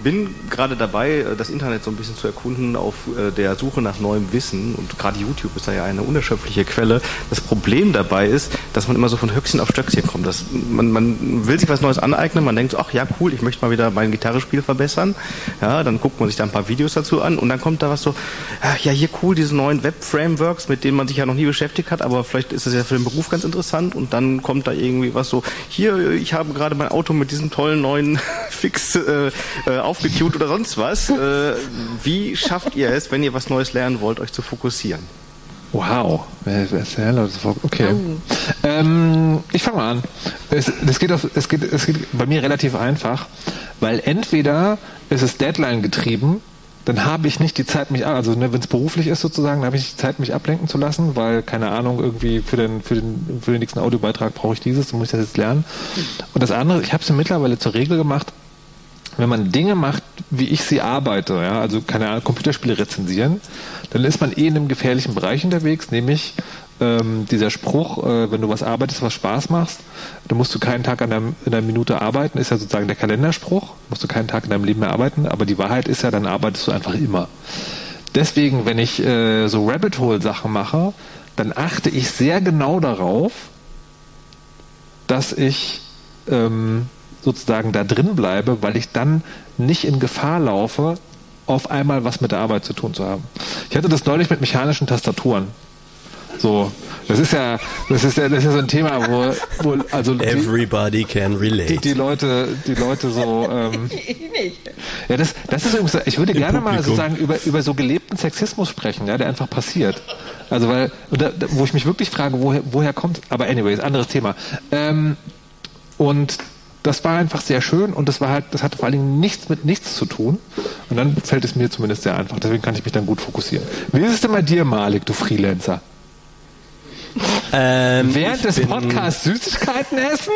J: bin gerade dabei, äh, das Internet so ein bisschen zu erkunden auf äh, der Suche nach neuem Wissen. Und gerade YouTube ist da ja eine unerschöpfliche Quelle. Das Problem dabei ist, dass man immer so von Höchstchen auf Stöckchen kommt. Das, man, man will sich was Neues aneignen, man denkt so, ach ja, cool, ich möchte mal wieder mein Gitarrespiel verbessern. Ja, dann guckt man sich da ein paar Videos dazu an und dann kommt da was so, ach ja, hier cool, diese neuen Web-Frameworks, mit denen man sich ja noch nie beschäftigt hat, aber vielleicht ist es ja für den Beruf ganz interessant und dann kommt da irgendwie was so, hier, ich habe gerade mein Auto mit diesem tollen neuen [LAUGHS] Fix äh, äh, aufgetunt oder sonst was. Äh, wie schafft ihr es, wenn ihr was Neues lernen wollt, euch zu fokussieren?
C: Wow. Okay. Ähm, ich fange mal an. Es, das geht auf, es, geht, es geht bei mir relativ einfach, weil entweder ist es Deadline getrieben, dann habe ich nicht die Zeit, mich, also ne, wenn es beruflich ist sozusagen, dann habe ich nicht die Zeit, mich ablenken zu lassen, weil, keine Ahnung, irgendwie für den, für den, für den nächsten Audiobeitrag brauche ich dieses, dann muss ich das jetzt lernen. Und das andere, ich habe es mir mittlerweile zur Regel gemacht, wenn man Dinge macht, wie ich sie arbeite, ja, also keine Ahnung, Computerspiele rezensieren, dann ist man eh in einem gefährlichen Bereich unterwegs, nämlich ähm, dieser Spruch, äh, wenn du was arbeitest, was Spaß machst, dann musst du keinen Tag an deinem, in einer Minute arbeiten, ist ja sozusagen der Kalenderspruch, musst du keinen Tag in deinem Leben mehr arbeiten, aber die Wahrheit ist ja, dann arbeitest du einfach immer. Deswegen, wenn ich äh, so Rabbit Hole Sachen mache, dann achte ich sehr genau darauf, dass ich ähm, sozusagen da drin bleibe, weil ich dann nicht in Gefahr laufe, auf einmal was mit der Arbeit zu tun zu haben. Ich hatte das neulich mit mechanischen Tastaturen. So, das ist ja, das ist ja, das ist ja so ein Thema, wo, wo also die,
E: Everybody can relate.
C: die, die Leute, die Leute so. Ähm, [LAUGHS]
D: Ich nicht.
C: ja, das, das ist übrigens, ich würde
E: Im
C: gerne mal
E: Publikum.
C: sozusagen über, über so gelebten Sexismus sprechen, ja, der einfach passiert. Also, weil, da- wo ich mich wirklich frage, woher, woher kommt, aber anyways, anderes Thema. Ähm, und das war einfach sehr schön und das war halt, das hatte vor allen Dingen nichts mit nichts zu tun. Und dann fällt es mir zumindest sehr einfach. Deswegen kann ich mich dann gut fokussieren. Wie ist es denn bei dir, Malik, du Freelancer?
E: Ähm,
C: Während des Podcasts Süßigkeiten essen?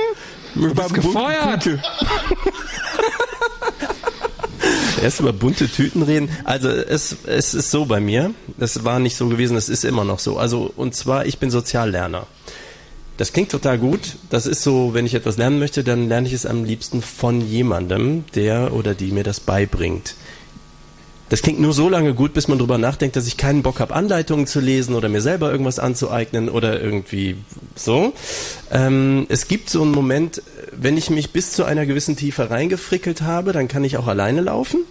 C: Du bist gefeuert.
E: Erst über bunte Tüten reden. Also es, es ist so bei mir. Das war nicht so gewesen, es ist immer noch so. Also und zwar, ich bin Soziallerner. Das klingt total gut. Das ist so, wenn ich etwas lernen möchte, dann lerne ich es am liebsten von jemandem, der oder die mir das beibringt. Das klingt nur so lange gut, bis man drüber nachdenkt, dass ich keinen Bock habe, Anleitungen zu lesen oder mir selber irgendwas anzueignen oder irgendwie so. Ähm, es gibt so einen Moment, wenn ich mich bis zu einer gewissen Tiefe reingefrickelt habe, dann kann ich auch alleine laufen.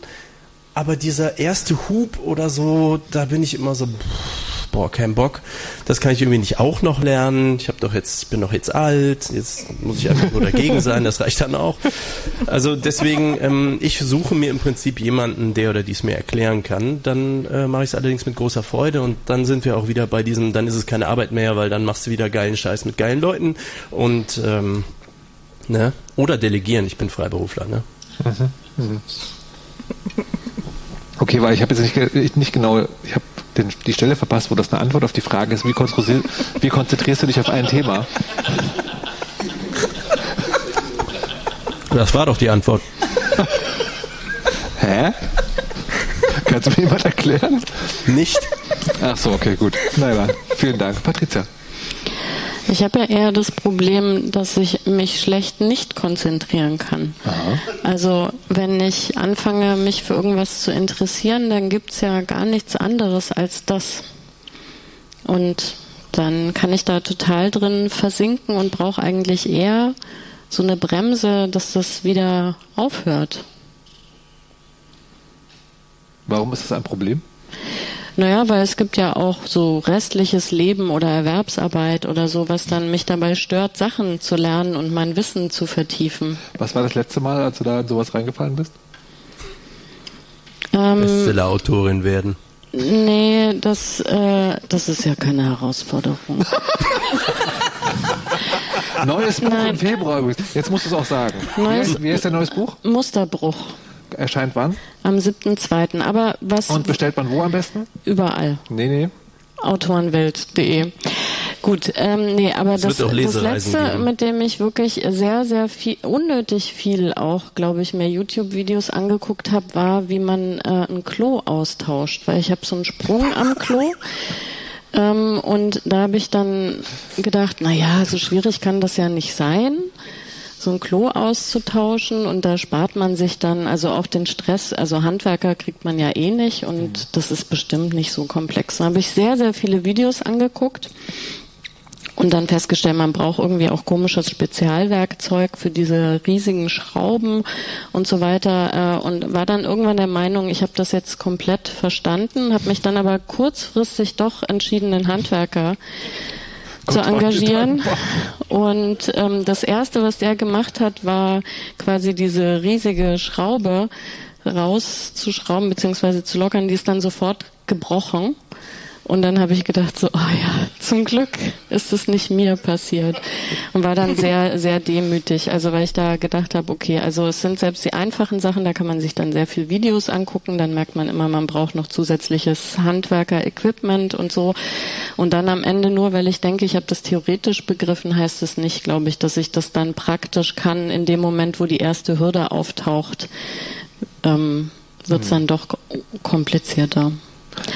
E: Aber dieser erste Hub oder so, da bin ich immer so, pff, boah, kein Bock. Das kann ich irgendwie nicht auch noch lernen. Ich habe doch jetzt, bin doch jetzt alt. Jetzt muss ich einfach nur dagegen sein. Das reicht dann auch. Also deswegen, ähm, ich suche mir im Prinzip jemanden, der oder die es mir erklären kann. Dann äh, mache ich es allerdings mit großer Freude und dann sind wir auch wieder bei diesem, dann ist es keine Arbeit mehr, weil dann machst du wieder geilen Scheiß mit geilen Leuten und ähm, ne? Oder delegieren. Ich bin Freiberufler, ne?
C: Okay, weil ich habe jetzt nicht, nicht genau, ich habe den- die Stelle verpasst, wo das eine Antwort auf die Frage ist, wie konzentrierst, wie konzentrierst du dich auf ein Thema?
E: Das war doch die Antwort.
C: Hä? Kannst du mir jemand erklären?
E: Nicht.
C: Ach so, okay, gut. Na ja, vielen Dank. Patricia.
F: Ich habe ja eher das Problem, dass ich mich schlecht nicht konzentrieren kann. Also wenn ich anfange, mich für irgendwas zu interessieren, dann gibt's ja gar nichts anderes als das. Und dann kann ich da total drin versinken und brauche eigentlich eher so eine Bremse, dass das wieder aufhört.
C: Warum ist das ein Problem?
F: Naja, weil es gibt ja auch so restliches Leben oder Erwerbsarbeit oder so, was dann mich dabei stört, Sachen zu lernen und mein Wissen zu vertiefen.
C: Was war das letzte Mal, als du da in sowas reingefallen bist?
F: Ähm,
E: Bestseller-Autorin werden.
F: nee, das, äh, das ist ja keine Herausforderung. [LAUGHS]
C: Neues Buch
F: Nein.
C: im Februar übrigens. Jetzt musst du es auch sagen.
F: Neues-
C: wie, heißt, wie heißt dein neues Buch?
F: Musterbruch
C: Erscheint wann?
F: am 7.2. Aber was
C: Und bestellt man wo am besten?
F: überall.
C: Nee, nee.
F: Autorenwelt.de. Gut, ähm, nee, aber das, das
E: Lesereisen
F: letzte,
E: geben.
F: mit dem ich wirklich sehr, sehr viel, unnötig viel auch, glaube ich, mir YouTube-Videos angeguckt habe, war, wie man äh, ein Klo austauscht, weil ich habe so einen Sprung am Klo. Ähm, und da habe ich dann gedacht, na ja, so schwierig kann das ja nicht sein, so ein Klo auszutauschen und da spart man sich dann also auch den Stress, also Handwerker kriegt man ja eh nicht und das ist bestimmt nicht so komplex. Da habe ich sehr, sehr viele Videos angeguckt und dann festgestellt, man braucht irgendwie auch komisches Spezialwerkzeug für diese riesigen Schrauben und so weiter. Äh, und war dann irgendwann der Meinung, ich habe das jetzt komplett verstanden, habe mich dann aber kurzfristig doch entschieden, den Handwerker zu engagieren. Und ähm, das erste, was der gemacht hat, war quasi diese riesige Schraube rauszuschrauben bzw. zu lockern. Die ist dann sofort gebrochen. Und dann habe ich gedacht, so, oh ja, zum Glück ist es nicht mir passiert. Und war dann sehr, sehr demütig. Also weil ich da gedacht habe, okay, also es sind selbst die einfachen Sachen, da kann man sich dann sehr viel Videos angucken. Dann merkt man immer, man braucht noch zusätzliches Handwerker-Equipment und so. Und dann am Ende nur, weil ich denke, ich habe das theoretisch begriffen, heißt es nicht, glaube ich, dass ich das dann praktisch kann in dem Moment, wo die erste Hürde auftaucht. Ähm, wird es dann doch komplizierter.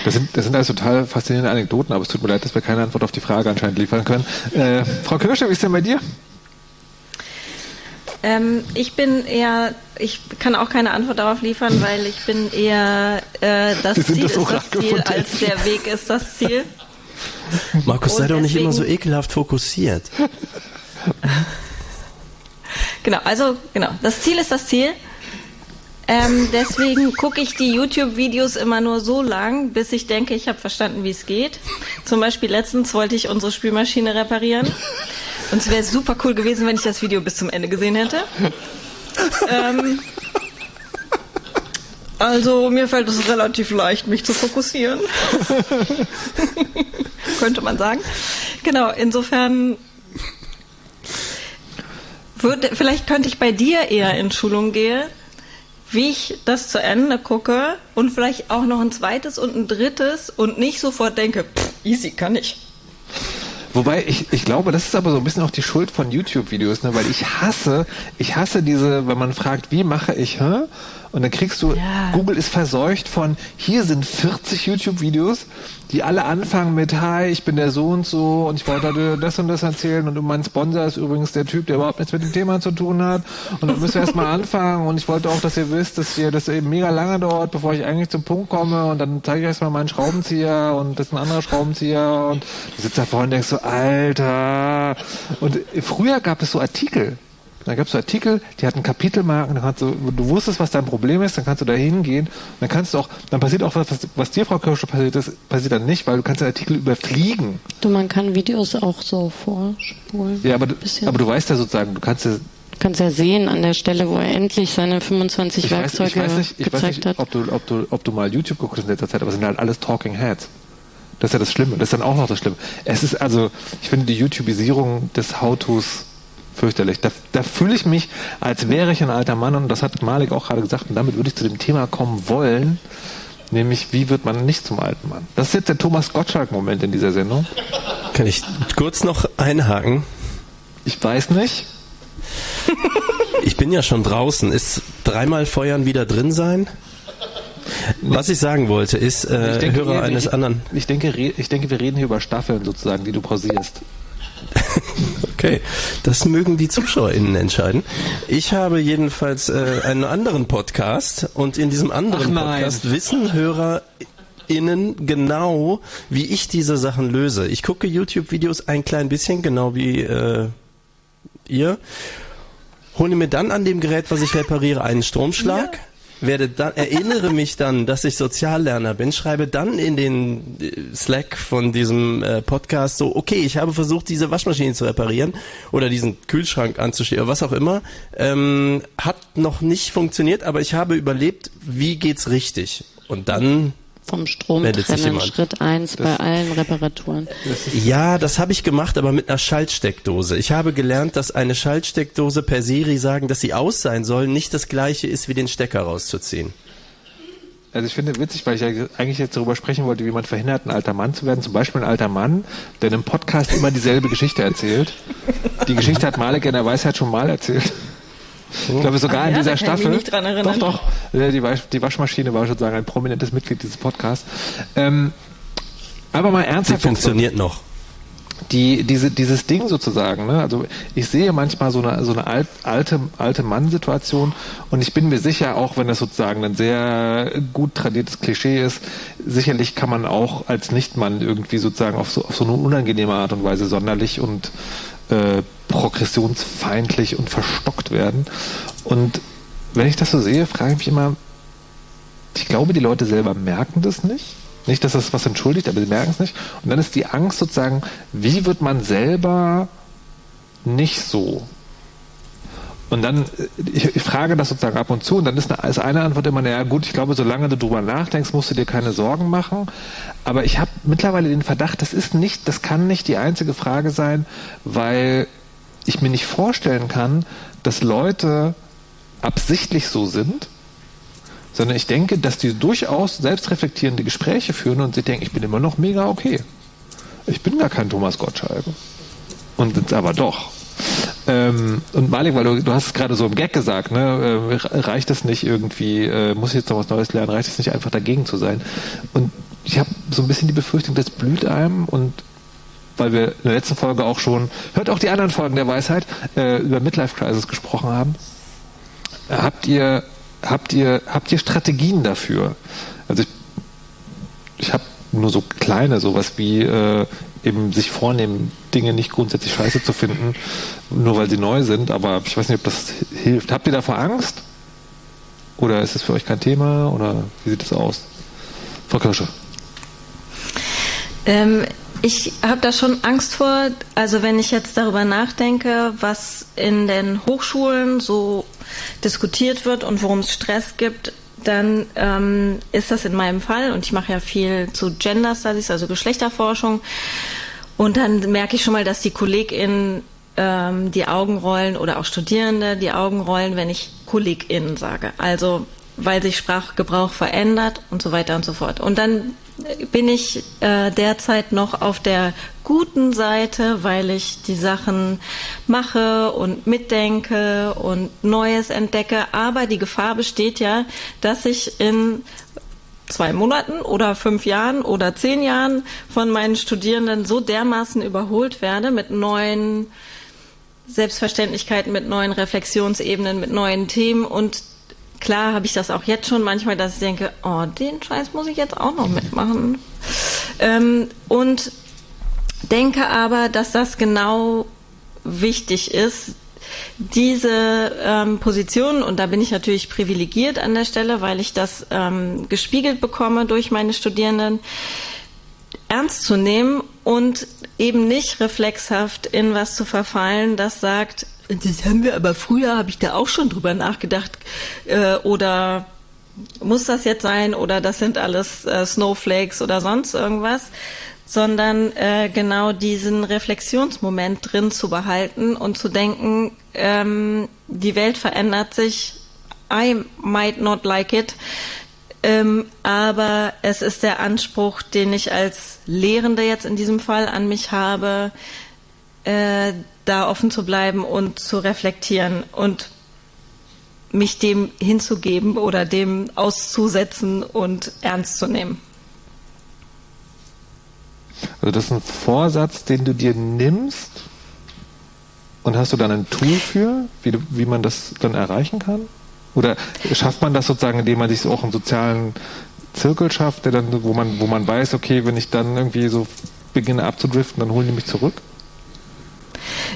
C: Das sind, das sind alles total faszinierende Anekdoten, aber es tut mir leid, dass wir keine Antwort auf die Frage anscheinend liefern können. Äh, Frau Kirscher, wie ist denn bei dir?
D: Ähm, ich bin eher, ich kann auch keine Antwort darauf liefern, weil ich bin eher, äh, das Ziel
C: das
D: ist das Ziel, als der Weg ist das Ziel.
E: Markus, sei
D: Und
E: doch nicht immer so ekelhaft fokussiert. [LAUGHS]
D: Genau, also genau, das Ziel ist das Ziel. Ähm, deswegen gucke ich die YouTube-Videos immer nur so lang, bis ich denke, ich habe verstanden, wie es geht. Zum Beispiel letztens wollte ich unsere Spülmaschine reparieren. Und es wäre super cool gewesen, wenn ich das Video bis zum Ende gesehen hätte. Ähm, also mir fällt es relativ leicht, mich zu fokussieren. [LAUGHS] Könnte man sagen. Genau, insofern würde, vielleicht könnte ich bei dir eher in Schulung gehen, wie ich das zu Ende gucke und vielleicht auch noch ein zweites und ein drittes und nicht sofort denke, pff, easy, kann ich.
C: Wobei, ich, ich glaube, das ist aber so ein bisschen auch die Schuld von YouTube-Videos, ne? weil ich hasse, ich hasse diese, wenn man fragt, wie mache ich, hä? Und dann kriegst du,
D: Ja.
C: Google ist verseucht von, hier sind 40 YouTube-Videos, die alle anfangen mit, hi, ich bin der so und so und ich wollte das und das erzählen. Und mein Sponsor ist übrigens der Typ, der überhaupt nichts mit dem Thema zu tun hat. Und dann müssen wir erstmal [LAUGHS] anfangen. Und ich wollte auch, dass ihr wisst, dass hier das eben mega lange dauert, bevor ich eigentlich zum Punkt komme. Und dann zeige ich erstmal meinen Schraubenzieher und das ist ein anderer Schraubenzieher. Und du sitzt da vorne und denkst so, Alter. Und früher gab es so Artikel, da gab es so Artikel, die hatten Kapitelmarken, dann kannst du, du wusstest, was dein Problem ist, dann kannst du da hingehen, dann kannst du auch, dann passiert auch was, was, was dir, Frau Kirsche, passiert ist, passiert dann nicht, weil du kannst den Artikel überfliegen.
F: Du, man kann Videos auch so vorspulen.
C: Ja, aber, aber du weißt ja sozusagen, du kannst ja,
F: Du kannst ja sehen an der Stelle, wo er endlich seine 25
C: ich weiß,
F: Werkzeuge
C: ich weiß nicht, ich weiß nicht
F: hat.
C: ob, du, ob, du, ob du mal YouTube geguckt hast in letzter Zeit, aber es sind halt alles Talking Heads. Das ist ja das Schlimme. Das ist dann auch noch das Schlimme. Es ist also, ich finde die YouTubisierung des How-Tos fürchterlich. Da, da fühle ich mich, als wäre ich ein alter Mann und das hat Malik auch gerade gesagt und damit würde ich zu dem Thema kommen wollen, nämlich wie wird man nicht zum alten Mann? Das ist jetzt der Thomas Gottschalk-Moment in dieser Sendung.
E: Kann ich kurz noch einhaken?
C: Ich weiß nicht. [LAUGHS]
E: Ich bin ja schon draußen. Ist dreimal Feuern wieder drin sein? Was ich sagen wollte, ist, äh,
C: Ich denke,
E: Hörer eines
C: ich,
E: anderen.
C: Ich denke, ich denke, wir reden hier über Staffeln sozusagen, die du pausierst. [LAUGHS]
E: Okay, das mögen die ZuschauerInnen entscheiden. Ich habe jedenfalls äh, einen anderen Podcast und in diesem anderen. Podcast wissen HörerInnen genau, wie ich diese Sachen löse. Ich gucke YouTube-Videos ein klein bisschen, genau wie äh, ihr, hole mir dann an dem Gerät, was ich repariere, einen Stromschlag. Werde dann, erinnere mich dann, dass ich Soziallerner bin, schreibe dann in den äh, Slack von diesem äh, Podcast so, okay, ich habe versucht, diese Waschmaschine zu reparieren oder diesen Kühlschrank anzustehen oder was auch immer. Ähm, hat noch nicht funktioniert, aber ich habe überlebt, wie geht's richtig? Und dann
F: vom Strom trennen, Schritt eins bei allen Reparaturen.
E: Ja, das habe ich gemacht, aber mit einer Schaltsteckdose. Ich habe gelernt, dass eine Schaltsteckdose per Siri sagen, dass sie aus sein soll, nicht das gleiche ist, wie den Stecker rauszuziehen.
C: Also ich finde witzig, weil ich ja eigentlich jetzt darüber sprechen wollte, wie man verhindert, ein alter Mann zu werden. Zum Beispiel ein alter Mann, der in einem Podcast immer dieselbe Geschichte erzählt. Die Geschichte hat Malek in der Weisheit schon mal erzählt. Ich glaube sogar Ach, in ja, dieser Staffel. Doch, doch. Die, Wasch, die, Waschmaschine war sozusagen ein prominentes Mitglied dieses Podcasts. Ähm, aber mal ernsthaft.
E: Die funktioniert noch.
C: Die, diese, dieses Ding sozusagen, ne? also ich sehe manchmal so eine, so eine alt, alte, alte Mann-Situation und ich bin mir sicher, auch wenn das sozusagen ein sehr gut tradiertes Klischee ist, sicherlich kann man auch als Nichtmann irgendwie sozusagen auf so, auf so eine unangenehme Art und Weise sonderlich und äh, progressionsfeindlich und verstockt werden. Und wenn ich das so sehe, frage ich mich immer, ich glaube, die Leute selber merken das nicht. Nicht, dass das was entschuldigt, aber sie merken es nicht. Und dann ist die Angst sozusagen, wie wird man selber nicht so? Und dann, ich, ich, frage das sozusagen ab und zu und dann ist eine, ist eine Antwort immer, naja gut, ich glaube, solange du drüber nachdenkst, musst du dir keine Sorgen machen. Aber ich habe mittlerweile den Verdacht, das ist nicht, das kann nicht die einzige Frage sein, weil ich mir nicht vorstellen kann, dass Leute absichtlich so sind, sondern ich denke, dass die durchaus selbstreflektierende Gespräche führen und sie denken, ich bin immer noch mega okay. Ich bin gar kein Thomas Gottschalk. Und sind aber doch. Ähm, und Malik, weil du, du hast es gerade so im Gag gesagt, ne, äh, reicht es nicht irgendwie, äh, muss ich jetzt noch was Neues lernen, reicht es nicht einfach dagegen zu sein. Und ich habe so ein bisschen die Befürchtung, das blüht einem und weil wir in der letzten Folge auch schon, hört auch die anderen Folgen der Weisheit, äh, über Midlife Crisis gesprochen haben. Habt ihr, habt ihr, habt ihr Strategien dafür? Also ich, ich habe nur so kleine, sowas wie äh, eben sich vornehmen, Dinge nicht grundsätzlich scheiße zu finden, nur weil sie neu sind, aber ich weiß nicht, ob das hilft. Habt ihr davor Angst? Oder ist es für euch kein Thema? Oder wie sieht es aus? Frau Kirsche.
D: Ähm, ich habe da schon Angst vor. Also wenn ich jetzt darüber nachdenke, was in den Hochschulen so diskutiert wird und worum es Stress gibt, dann ähm, ist das in meinem Fall, und ich mache ja viel zu Gender Studies, also Geschlechterforschung, und dann merke ich schon mal, dass die KollegInnen ähm, die Augen rollen oder auch Studierende die Augen rollen, wenn ich KollegInnen sage. Also weil sich Sprachgebrauch verändert und so weiter und so fort. Und dann bin ich äh, derzeit noch auf der guten Seite, weil ich die Sachen mache und mitdenke und Neues entdecke. Aber die Gefahr besteht ja, dass ich in zwei Monaten oder fünf Jahren oder zehn Jahren von meinen Studierenden so dermaßen überholt werde mit neuen Selbstverständlichkeiten, mit neuen Reflexionsebenen, mit neuen Themen und klar habe ich das auch jetzt schon manchmal, dass ich denke, oh, den Scheiß muss ich jetzt auch noch mitmachen. Ähm, und denke aber, dass das genau wichtig ist, diese ähm, Position, und da bin ich natürlich privilegiert an der Stelle, weil ich das ähm, gespiegelt bekomme durch meine Studierenden, ernst zu nehmen und eben nicht reflexhaft in was zu verfallen, das sagt, das haben wir aber früher, habe ich da auch schon drüber nachgedacht. Äh, oder muss das jetzt sein oder das sind alles äh, Snowflakes oder sonst irgendwas, sondern äh, genau diesen Reflexionsmoment drin zu behalten und zu denken, ähm, die Welt verändert sich, I might not like it, ähm, aber es ist der Anspruch, den ich als Lehrende jetzt in diesem Fall an mich habe, äh, da offen zu bleiben und zu reflektieren und mich dem hinzugeben oder dem auszusetzen und ernst zu nehmen.
C: Also das ist ein Vorsatz, den du dir nimmst und hast du dann ein Tool für, wie, du, wie man das dann erreichen kann? Oder schafft man das sozusagen, indem man sich auch einen sozialen Zirkel schafft, der dann, wo man, wo man weiß, okay, wenn ich dann irgendwie so beginne abzudriften, dann holen die mich zurück?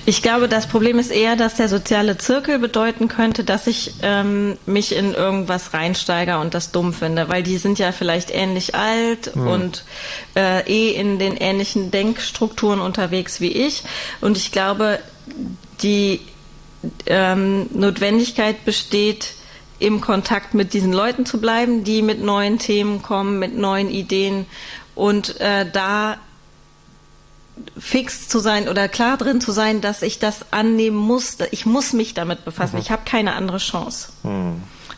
D: Ich glaube, das Problem ist eher, dass der soziale Zirkel bedeuten könnte, dass ich ähm, mich in irgendwas reinsteige und das dumm finde, weil die sind ja vielleicht ähnlich alt
K: Mhm.
D: und äh, eh in den ähnlichen Denkstrukturen unterwegs wie ich. Und ich glaube, die ähm, Notwendigkeit besteht, im Kontakt mit diesen Leuten zu bleiben, die mit neuen Themen kommen, mit neuen Ideen und äh, da fix zu sein oder klar drin zu sein, dass ich das annehmen muss. Ich muss mich damit befassen.
K: Mhm.
D: Ich habe keine andere Chance.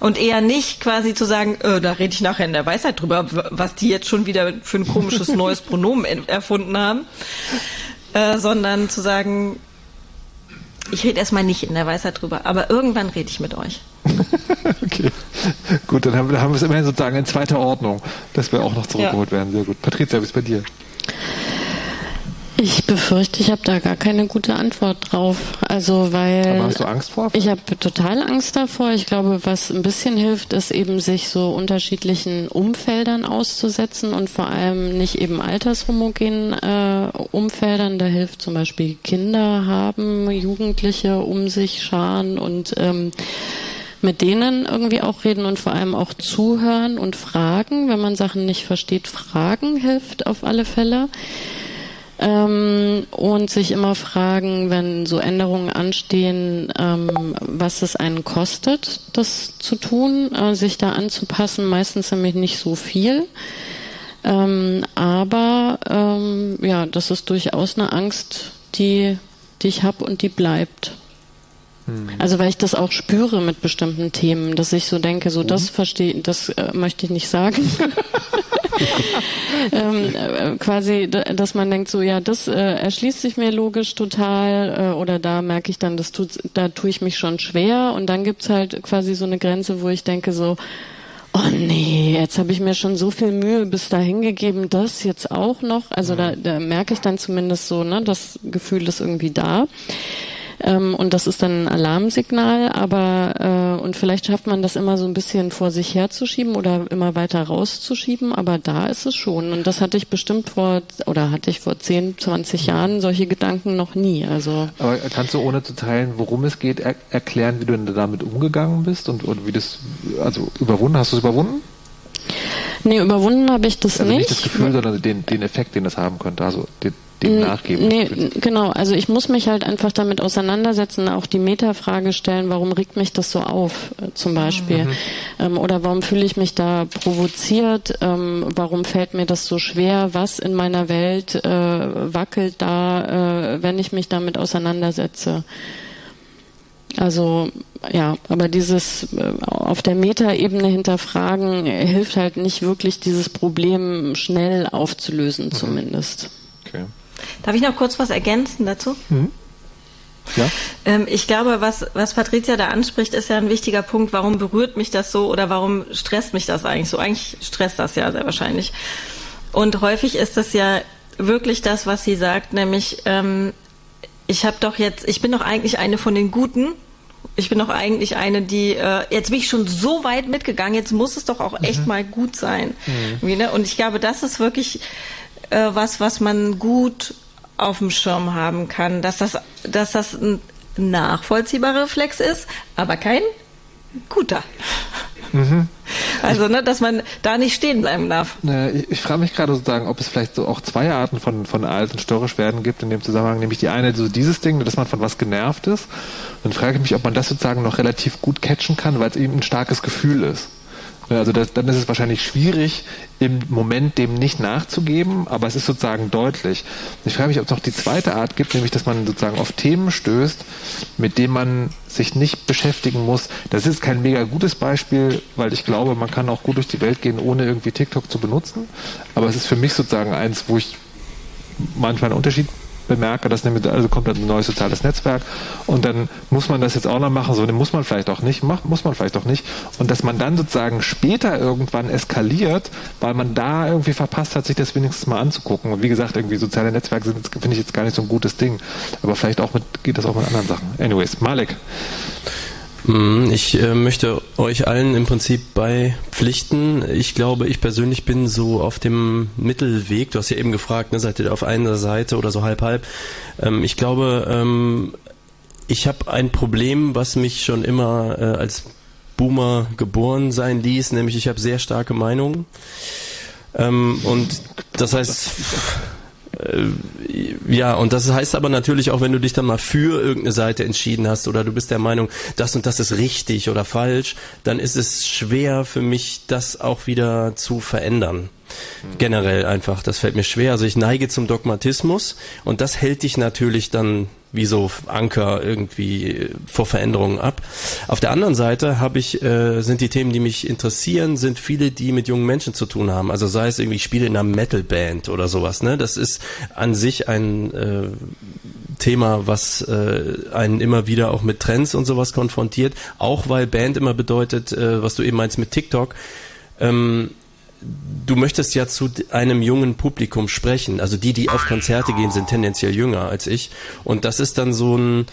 D: Und eher nicht quasi zu sagen, äh, da rede ich nachher in der Weisheit drüber, was die jetzt schon wieder für ein komisches neues Pronomen en- erfunden haben, äh, sondern zu sagen, ich rede erstmal nicht in der Weisheit drüber, aber irgendwann rede ich mit euch. [LAUGHS]
C: Okay. Gut, dann haben wir, haben wir es immerhin sozusagen in zweiter Ordnung, dass wir auch noch zurückgeholt werden. Sehr gut. Patricia, wie ist bei dir?
F: Ich befürchte, ich habe da gar keine gute Antwort drauf. Also weil
C: Aber hast du Angst vor?
F: ich habe total Angst davor. Ich glaube, was ein bisschen hilft, ist eben sich so unterschiedlichen Umfeldern auszusetzen und vor allem nicht eben altershomogenen äh, Umfeldern. Da hilft zum Beispiel Kinder haben, Jugendliche um sich scharen und ähm, mit denen irgendwie auch reden und vor allem auch zuhören und fragen. Wenn man Sachen nicht versteht, fragen hilft auf alle Fälle. Ähm, und sich immer fragen, wenn so Änderungen anstehen, ähm, was es einen kostet, das zu tun, äh, sich da anzupassen, meistens nämlich nicht so viel. Ähm, aber ähm, ja, das ist durchaus eine Angst, die, die ich habe und die bleibt. Also weil ich das auch spüre mit bestimmten Themen, dass ich so denke, so das verstehe, das äh, möchte ich nicht sagen. [LAUGHS] [LAUGHS] ähm, äh, quasi, dass man denkt, so ja, das äh, erschließt sich mir logisch total äh, oder da merke ich dann, das tut, da tue ich mich schon schwer und dann gibt's halt quasi so eine Grenze, wo ich denke so, oh nee, jetzt habe ich mir schon so viel Mühe bis dahin gegeben, das jetzt auch noch. Also da, da merke ich dann zumindest so, ne, das Gefühl ist irgendwie da. Ähm, und das ist dann ein Alarmsignal, aber äh, und vielleicht schafft man das immer so ein bisschen vor sich herzuschieben oder immer weiter rauszuschieben, aber da ist es schon. Und das hatte ich bestimmt vor oder hatte ich vor 10, 20 Jahren solche Gedanken noch nie. Also
C: Aber kannst du ohne zu teilen, worum es geht, er erklären, wie du damit umgegangen bist und, und wie das, also überwunden, hast du es überwunden?
F: Nee, überwunden habe ich das
C: Also nicht
F: nicht.
C: das Gefühl, sondern den, den Effekt, den das haben könnte, also den, dem nachgeben.
F: Nee, genau. Also ich muss mich halt einfach damit auseinandersetzen, auch die Metafrage stellen, warum regt mich das so auf, äh, zum Beispiel.
K: Mhm.
F: Ähm, oder warum fühle ich mich da provoziert? Ähm, warum fällt mir das so schwer? Was in meiner Welt äh, wackelt da, äh, wenn ich mich damit auseinandersetze? Also ja, aber dieses äh, auf der Metaebene hinterfragen äh, hilft halt nicht wirklich, dieses Problem schnell aufzulösen, zumindest.
C: Okay.
D: Darf ich noch kurz was ergänzen dazu?
C: Ja.
D: Ähm, ich glaube, was, was Patricia da anspricht, ist ja ein wichtiger Punkt. Warum berührt mich das so oder warum stresst mich das eigentlich so? Eigentlich stresst das ja sehr wahrscheinlich. Und häufig ist das ja wirklich das, was sie sagt, nämlich ähm, ich habe doch jetzt, ich bin doch eigentlich eine von den Guten. Ich bin doch eigentlich eine, die äh, jetzt bin ich schon so weit mitgegangen. Jetzt muss es doch auch echt mal gut sein. Wie, ne? Und ich glaube, das ist wirklich äh, was, was man gut auf dem Schirm haben kann, dass das, dass das ein nachvollziehbarer Reflex ist, aber kein guter. Also, ne, dass man da nicht stehen bleiben darf.
C: Ich, ich frage mich gerade sozusagen, ob es vielleicht so auch zwei Arten von, von alt und störrisch werden gibt in dem Zusammenhang. Nämlich die eine, so dieses Ding, dass man von was genervt ist. Dann frage ich mich, ob man das sozusagen noch relativ gut catchen kann, weil es eben ein starkes Gefühl ist. Also das, dann ist es wahrscheinlich schwierig, im Moment dem nicht nachzugeben, aber es ist sozusagen deutlich. Ich frage mich, ob es noch die zweite Art gibt, nämlich dass man sozusagen auf Themen stößt, mit denen man sich nicht beschäftigen muss. Das ist kein mega gutes Beispiel, weil ich glaube, man kann auch gut durch die Welt gehen, ohne irgendwie TikTok zu benutzen. Aber es ist für mich sozusagen eins, wo ich manchmal einen Unterschied bemerke, dass nämlich, also dann ein neues soziales Netzwerk und dann muss man das jetzt auch noch machen, so muss man vielleicht auch nicht, muss man vielleicht auch nicht und dass man dann sozusagen später irgendwann eskaliert, weil man da irgendwie verpasst hat, sich das wenigstens mal anzugucken und wie gesagt, irgendwie soziale Netzwerke sind, finde ich jetzt gar nicht so ein gutes Ding, aber vielleicht auch mit, geht das auch mit anderen Sachen. Anyways, Malik.
E: Hm, Ich äh, möchte euch allen im Prinzip beipflichten. Ich glaube, ich persönlich bin so auf dem Mittelweg. Du hast ja eben gefragt, ne, seid ihr auf einer Seite oder so halb halb. Ähm, ich glaube, ähm, ich habe ein Problem, was mich schon immer äh, als Boomer geboren sein ließ, nämlich ich habe sehr starke Meinungen. Ähm, und das heißt, ja, und das heißt aber natürlich auch, wenn du dich dann mal für irgendeine Seite entschieden hast oder du bist der Meinung, das und das ist richtig oder falsch, dann ist es schwer für mich, das auch wieder zu verändern. Generell einfach, das fällt mir schwer. Also ich neige zum Dogmatismus und das hält dich natürlich dann wie so Anker irgendwie vor Veränderungen ab. Auf der anderen Seite habe ich äh, sind die Themen, die mich interessieren, sind viele, die mit jungen Menschen zu tun haben. Also sei es irgendwie spiele in einer Metalband oder sowas. Ne, das ist an sich ein äh, Thema, was äh, einen immer wieder auch mit Trends und sowas konfrontiert. Auch weil Band immer bedeutet, äh, was du eben meinst mit TikTok. Ähm, du möchtest ja zu einem jungen Publikum sprechen. Also die, die auf Konzerte gehen, sind tendenziell jünger als ich. Und das ist dann so ein,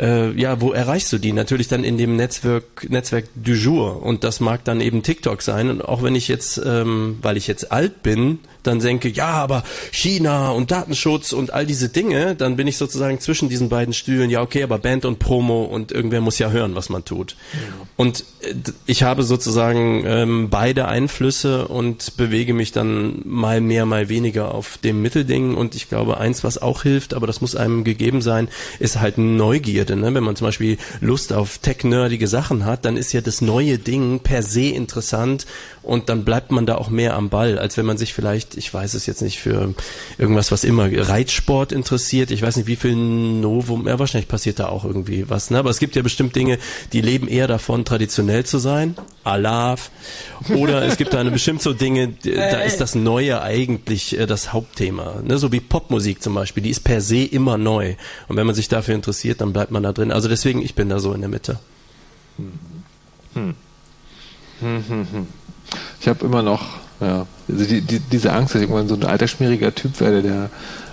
E: äh, ja, wo erreichst du die? Natürlich dann in dem Netzwerk, Netzwerk du jour. Und das mag dann eben TikTok sein. Und auch wenn ich jetzt, ähm, weil ich jetzt alt bin, dann denke, ja, aber China und Datenschutz und all diese Dinge, dann bin ich sozusagen zwischen diesen beiden Stühlen, ja, okay, aber Band und Promo und irgendwer muss ja hören, was man tut. Und äh, ich habe sozusagen ähm, beide Einflüsse und bewege mich dann mal mehr, mal weniger auf dem Mittelding. Und ich glaube, eins, was auch hilft, aber das muss einem gegeben sein, ist halt Neugierde. Ne? Wenn man zum Beispiel Lust auf tech-nerdige Sachen hat, dann ist ja das neue Ding per se interessant und dann bleibt man da auch mehr am Ball, als wenn man sich vielleicht, ich weiß es jetzt nicht, für irgendwas, was immer Reitsport interessiert. Ich weiß nicht, wie viel Novum, ja, wahrscheinlich passiert da auch irgendwie was, ne? Aber es gibt ja bestimmt Dinge, die leben eher davon, traditionell zu sein. Alaf. Oder es gibt da eine bestimmt so Dinge, d- da ist das Neue eigentlich äh, das Hauptthema. Ne? So wie Popmusik zum Beispiel, die ist per se immer neu. Und wenn man sich dafür interessiert, dann bleibt man da drin. Also deswegen, ich bin da so in der Mitte.
C: Hm. Hm, hm. Ich habe immer noch ja, also die, die, diese Angst, dass ich irgendwann so ein alter schmieriger Typ werde, der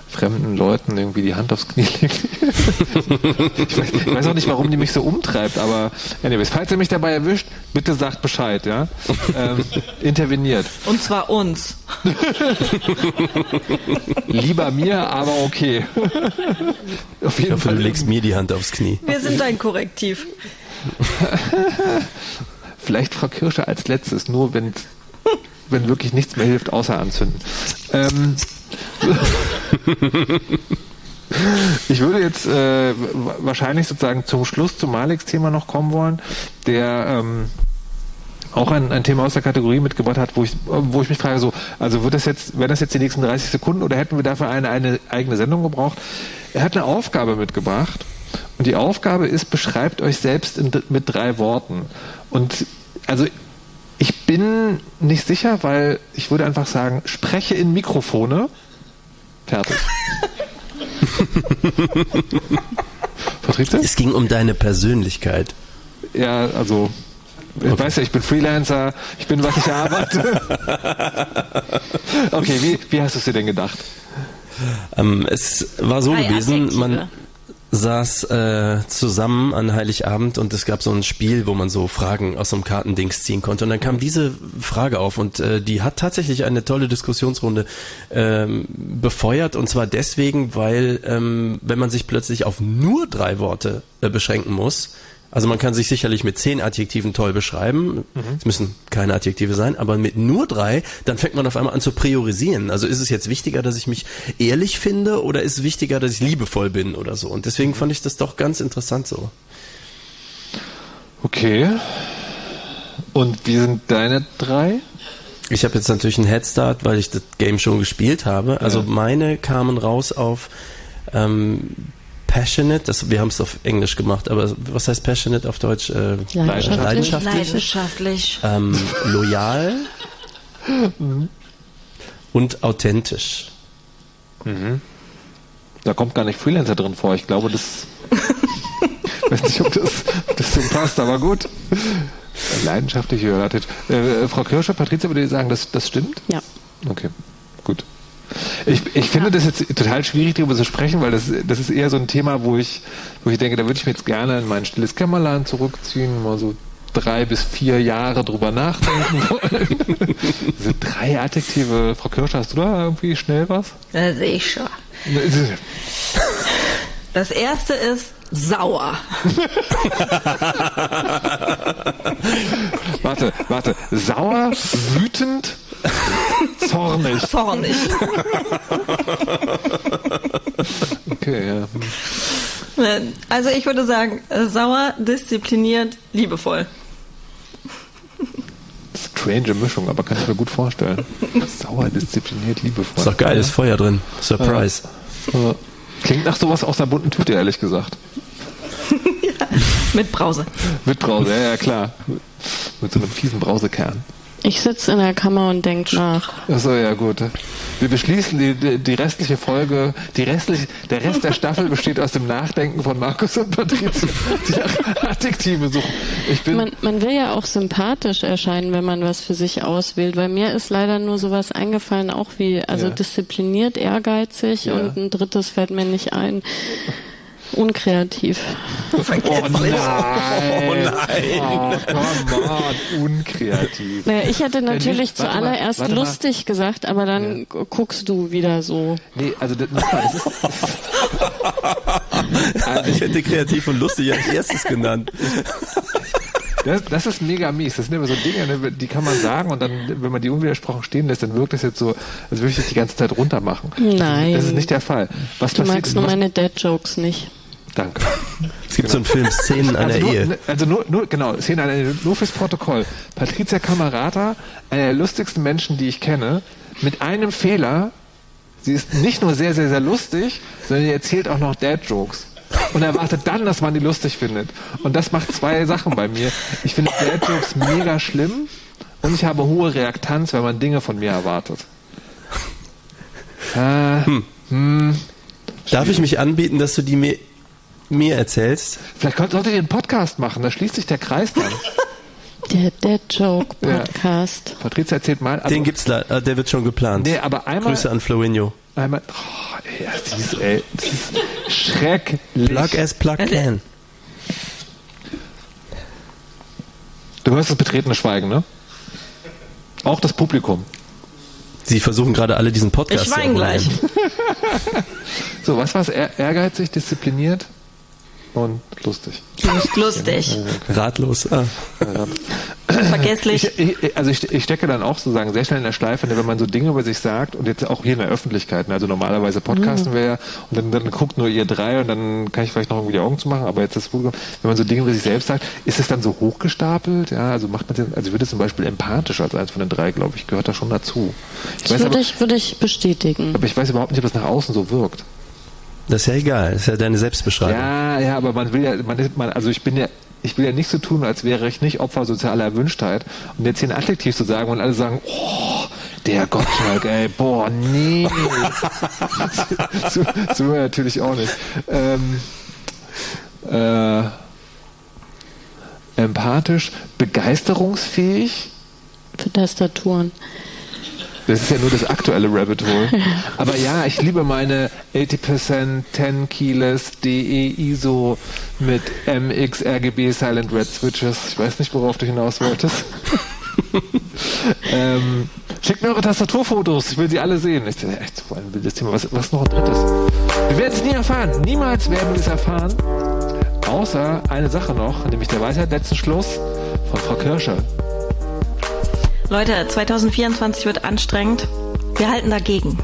C: fremden Leuten irgendwie die Hand aufs Knie legt. [LAUGHS] ich, weiß, ich weiß auch nicht, warum die mich so umtreibt, aber anyways, falls ihr mich dabei erwischt, bitte sagt Bescheid, ja? Ähm, interveniert.
D: Und zwar uns. [LAUGHS]
C: Lieber mir, aber okay. Auf jeden
E: Ich hoffe,
C: Fall
E: du legst mir die Hand aufs Knie.
D: Wir sind ein Korrektiv. [LAUGHS]
C: Vielleicht Frau Kirsche als letztes, nur wenn, wenn wirklich nichts mehr hilft, außer anzünden. Ähm, [LAUGHS] ich würde jetzt äh, wa- wahrscheinlich sozusagen zum Schluss zum Malix-Thema noch kommen wollen, der ähm, auch ein, ein Thema aus der Kategorie mitgebracht hat, wo ich, wo ich mich frage, so, also wird das jetzt, wären das jetzt die nächsten 30 Sekunden oder hätten wir dafür eine, eine eigene Sendung gebraucht? Er hat eine Aufgabe mitgebracht und die Aufgabe ist, beschreibt euch selbst in, mit drei Worten. Und also ich bin nicht sicher, weil ich würde einfach sagen, spreche in Mikrofone. Fertig. [LAUGHS] Patrizia?
E: Es ging um deine Persönlichkeit.
C: Ja, also ich weiß ja, ich bin Freelancer, ich bin, was ich arbeite. [LAUGHS] okay, wie, wie hast du es dir denn gedacht?
E: Ähm, es war so
D: Drei
E: gewesen,
D: Adjektive.
E: man saß äh, zusammen an Heiligabend und es gab so ein Spiel, wo man so Fragen aus so einem Kartendings ziehen konnte. Und dann kam diese Frage auf und äh, die hat tatsächlich eine tolle Diskussionsrunde ähm, befeuert. Und zwar deswegen, weil ähm, wenn man sich plötzlich auf nur drei Worte äh, beschränken muss, also man kann sich sicherlich mit zehn Adjektiven toll beschreiben. Es müssen keine Adjektive sein, aber mit nur drei, dann fängt man auf einmal an zu priorisieren. Also ist es jetzt wichtiger, dass ich mich ehrlich finde oder ist es wichtiger, dass ich liebevoll bin oder so? Und deswegen fand ich das doch ganz interessant so.
C: Okay. Und wie sind deine drei?
E: Ich habe jetzt natürlich einen Headstart, weil ich das Game schon gespielt habe. Also
C: Ja.
E: meine kamen raus auf ähm, passionate, das, wir haben es auf Englisch gemacht, aber was heißt passionate auf Deutsch? Äh,
F: Leidenschaftlich.
E: leidenschaftlich.
D: Leidenschaftlich.
E: ähm, loyal und authentisch.
C: Da kommt gar nicht Freelancer drin vor. Ich glaube, das. weiß nicht, ob das, ob das so passt, aber gut. Leidenschaftlich geheiratet. Äh, Frau Kirscher, Patrizia, würde ich sagen, das, das stimmt?
F: Ja.
C: Okay, gut. Ich, ich finde das jetzt total schwierig, darüber zu sprechen, weil das, das ist eher so ein Thema, wo ich, wo ich denke, da würde ich mir jetzt gerne in mein stilles Kämmerlein zurückziehen, mal so drei bis vier Jahre drüber nachdenken wollen. [LAUGHS] Diese drei Adjektive. Frau Kirsch, hast du da irgendwie schnell was?
D: Da sehe ich schon. Das erste ist sauer. [LAUGHS]
C: warte, warte. Sauer, wütend, zornig.
D: Zornig. [LAUGHS]
C: Okay, ja.
D: Also ich würde sagen, äh, sauer, diszipliniert, liebevoll.
C: Strange Mischung, aber kann ich mir gut vorstellen. Sauer, diszipliniert, liebevoll.
E: Ist doch geil, ist Feuer drin. Surprise.
C: Ja. Klingt nach sowas aus der bunten Tüte, ehrlich gesagt. [LAUGHS]
D: ja, mit Brause.
C: Mit Brause, ja, ja klar. Mit so einem fiesen Brausekern.
F: Ich sitze in der Kammer und denke nach.
C: Achso, ja gut. Wir beschließen die, die, die restliche Folge, die restliche, der Rest der Staffel [LAUGHS] besteht aus dem Nachdenken von Markus und Patricia, die Adjektive suchen. Ich bin
F: man, man will ja auch sympathisch erscheinen, wenn man was für sich auswählt, weil mir ist leider nur sowas eingefallen, auch wie, also
C: Ja.
F: diszipliniert, ehrgeizig
C: Ja.
F: und ein drittes fällt mir nicht ein. Unkreativ.
C: Oh nein!
E: Oh nein.
C: Oh, on, unkreativ.
F: Naja, ich hätte natürlich
C: nicht- warte mal,
F: zuallererst lustig gesagt, aber dann gu- guckst du wieder so.
C: Nee, also das, das ist, [LAUGHS]
E: Ich hätte kreativ und lustig als erstes genannt. [LAUGHS]
C: das, das ist mega mies. Das sind immer so Dinge, ne, die kann man sagen und dann, wenn man die unwidersprochen stehen lässt, dann wirkt das jetzt so, als würde ich das die ganze Zeit runter machen.
F: Nein.
C: Das ist nicht der Fall. Was
F: Du magst nur meine Dad-Jokes nicht.
C: Danke.
E: Es gibt so einen Film Szenen einer
C: also nur,
E: Ehe.
C: Also nur, nur genau, Szene einer Ehe, nur fürs Protokoll. Patricia Camerata, einer der lustigsten Menschen, die ich kenne, mit einem Fehler. Sie ist nicht nur sehr, sehr, sehr lustig, sondern sie erzählt auch noch Dad-Jokes. Und erwartet dann, dass man die lustig findet. Und das macht zwei Sachen bei mir. Ich finde Dad-Jokes mega schlimm und ich habe hohe Reaktanz, wenn man Dinge von mir erwartet. Äh, hm.
E: Darf ich mich anbieten, dass du die mir, mir erzählst?
C: Vielleicht könnt, solltet ihr einen Podcast machen, da schließt sich der Kreis dann.
F: Der Dad-Joke-Podcast.
C: Patricia erzählt mal. also-
E: Den gibt's da, äh, der wird schon geplant.
C: Nee, aber einmal.
E: Grüße an Flowinho.
C: Einmal. Oh, ey, das ist, ey, das ist schrecklich.
E: Plug as plug can.
C: Du hörst das betretene Schweigen, ne? Auch das Publikum.
E: Sie versuchen gerade alle diesen Podcast
D: Ich weine gleich. [LAUGHS]
C: So, was war's? Ehr- Ehrgeizig, diszipliniert und lustig.
D: Nicht lustig.
E: Ratlos. Ah.
D: Vergesslich.
C: Ich, ich, also ich, ich stecke dann auch sozusagen sehr schnell in der Schleife, ne, wenn man so Dinge über sich sagt und jetzt auch hier in der Öffentlichkeit. ne, Also normalerweise podcasten wir ja und dann, dann guckt nur ihr drei und dann kann ich vielleicht noch irgendwie die Augen zu machen, aber jetzt das Publikum, wenn man so Dinge über sich selbst sagt, ist es dann so hochgestapelt? Ja, also macht man den, also ich würde zum Beispiel empathisch als eins von den drei, glaube ich, gehört da schon dazu. Ich
F: Das
C: weiß aber,
F: würde ich, würde ich bestätigen.
C: aber ich weiß überhaupt nicht, ob das nach außen so wirkt.
E: Das ist ja egal. Das ist ja deine Selbstbeschreibung.
C: Ja, ja, aber man will ja, man ist, man, also ich bin ja, ich will ja nicht so tun, als wäre ich nicht Opfer sozialer Erwünschtheit. Und jetzt hier ein Adjektiv zu sagen und alle sagen, oh, der Gottschalk, ey, boah, nee. [LAUGHS] so, so natürlich auch nicht. Ähm, äh, empathisch, begeisterungsfähig.
F: Für Tastaturen.
C: Das ist ja nur das aktuelle Rabbit Hole. [LAUGHS] Aber ja, ich liebe meine 80% 10 Keyless DE ISO mit MX RGB Silent Red Switches. Ich weiß nicht, worauf du hinaus wolltest. [LAUGHS] ähm, schickt mir eure Tastaturfotos, ich will sie alle sehen. Ich, echt so ein wildes Thema. Was, was noch ein drittes? Wir werden es nie erfahren. Niemals werden wir es erfahren. Außer eine Sache noch, nämlich der Weisheit letzten Schluss von Frau Kirscher.
D: Leute, 2024 wird anstrengend. Wir halten dagegen.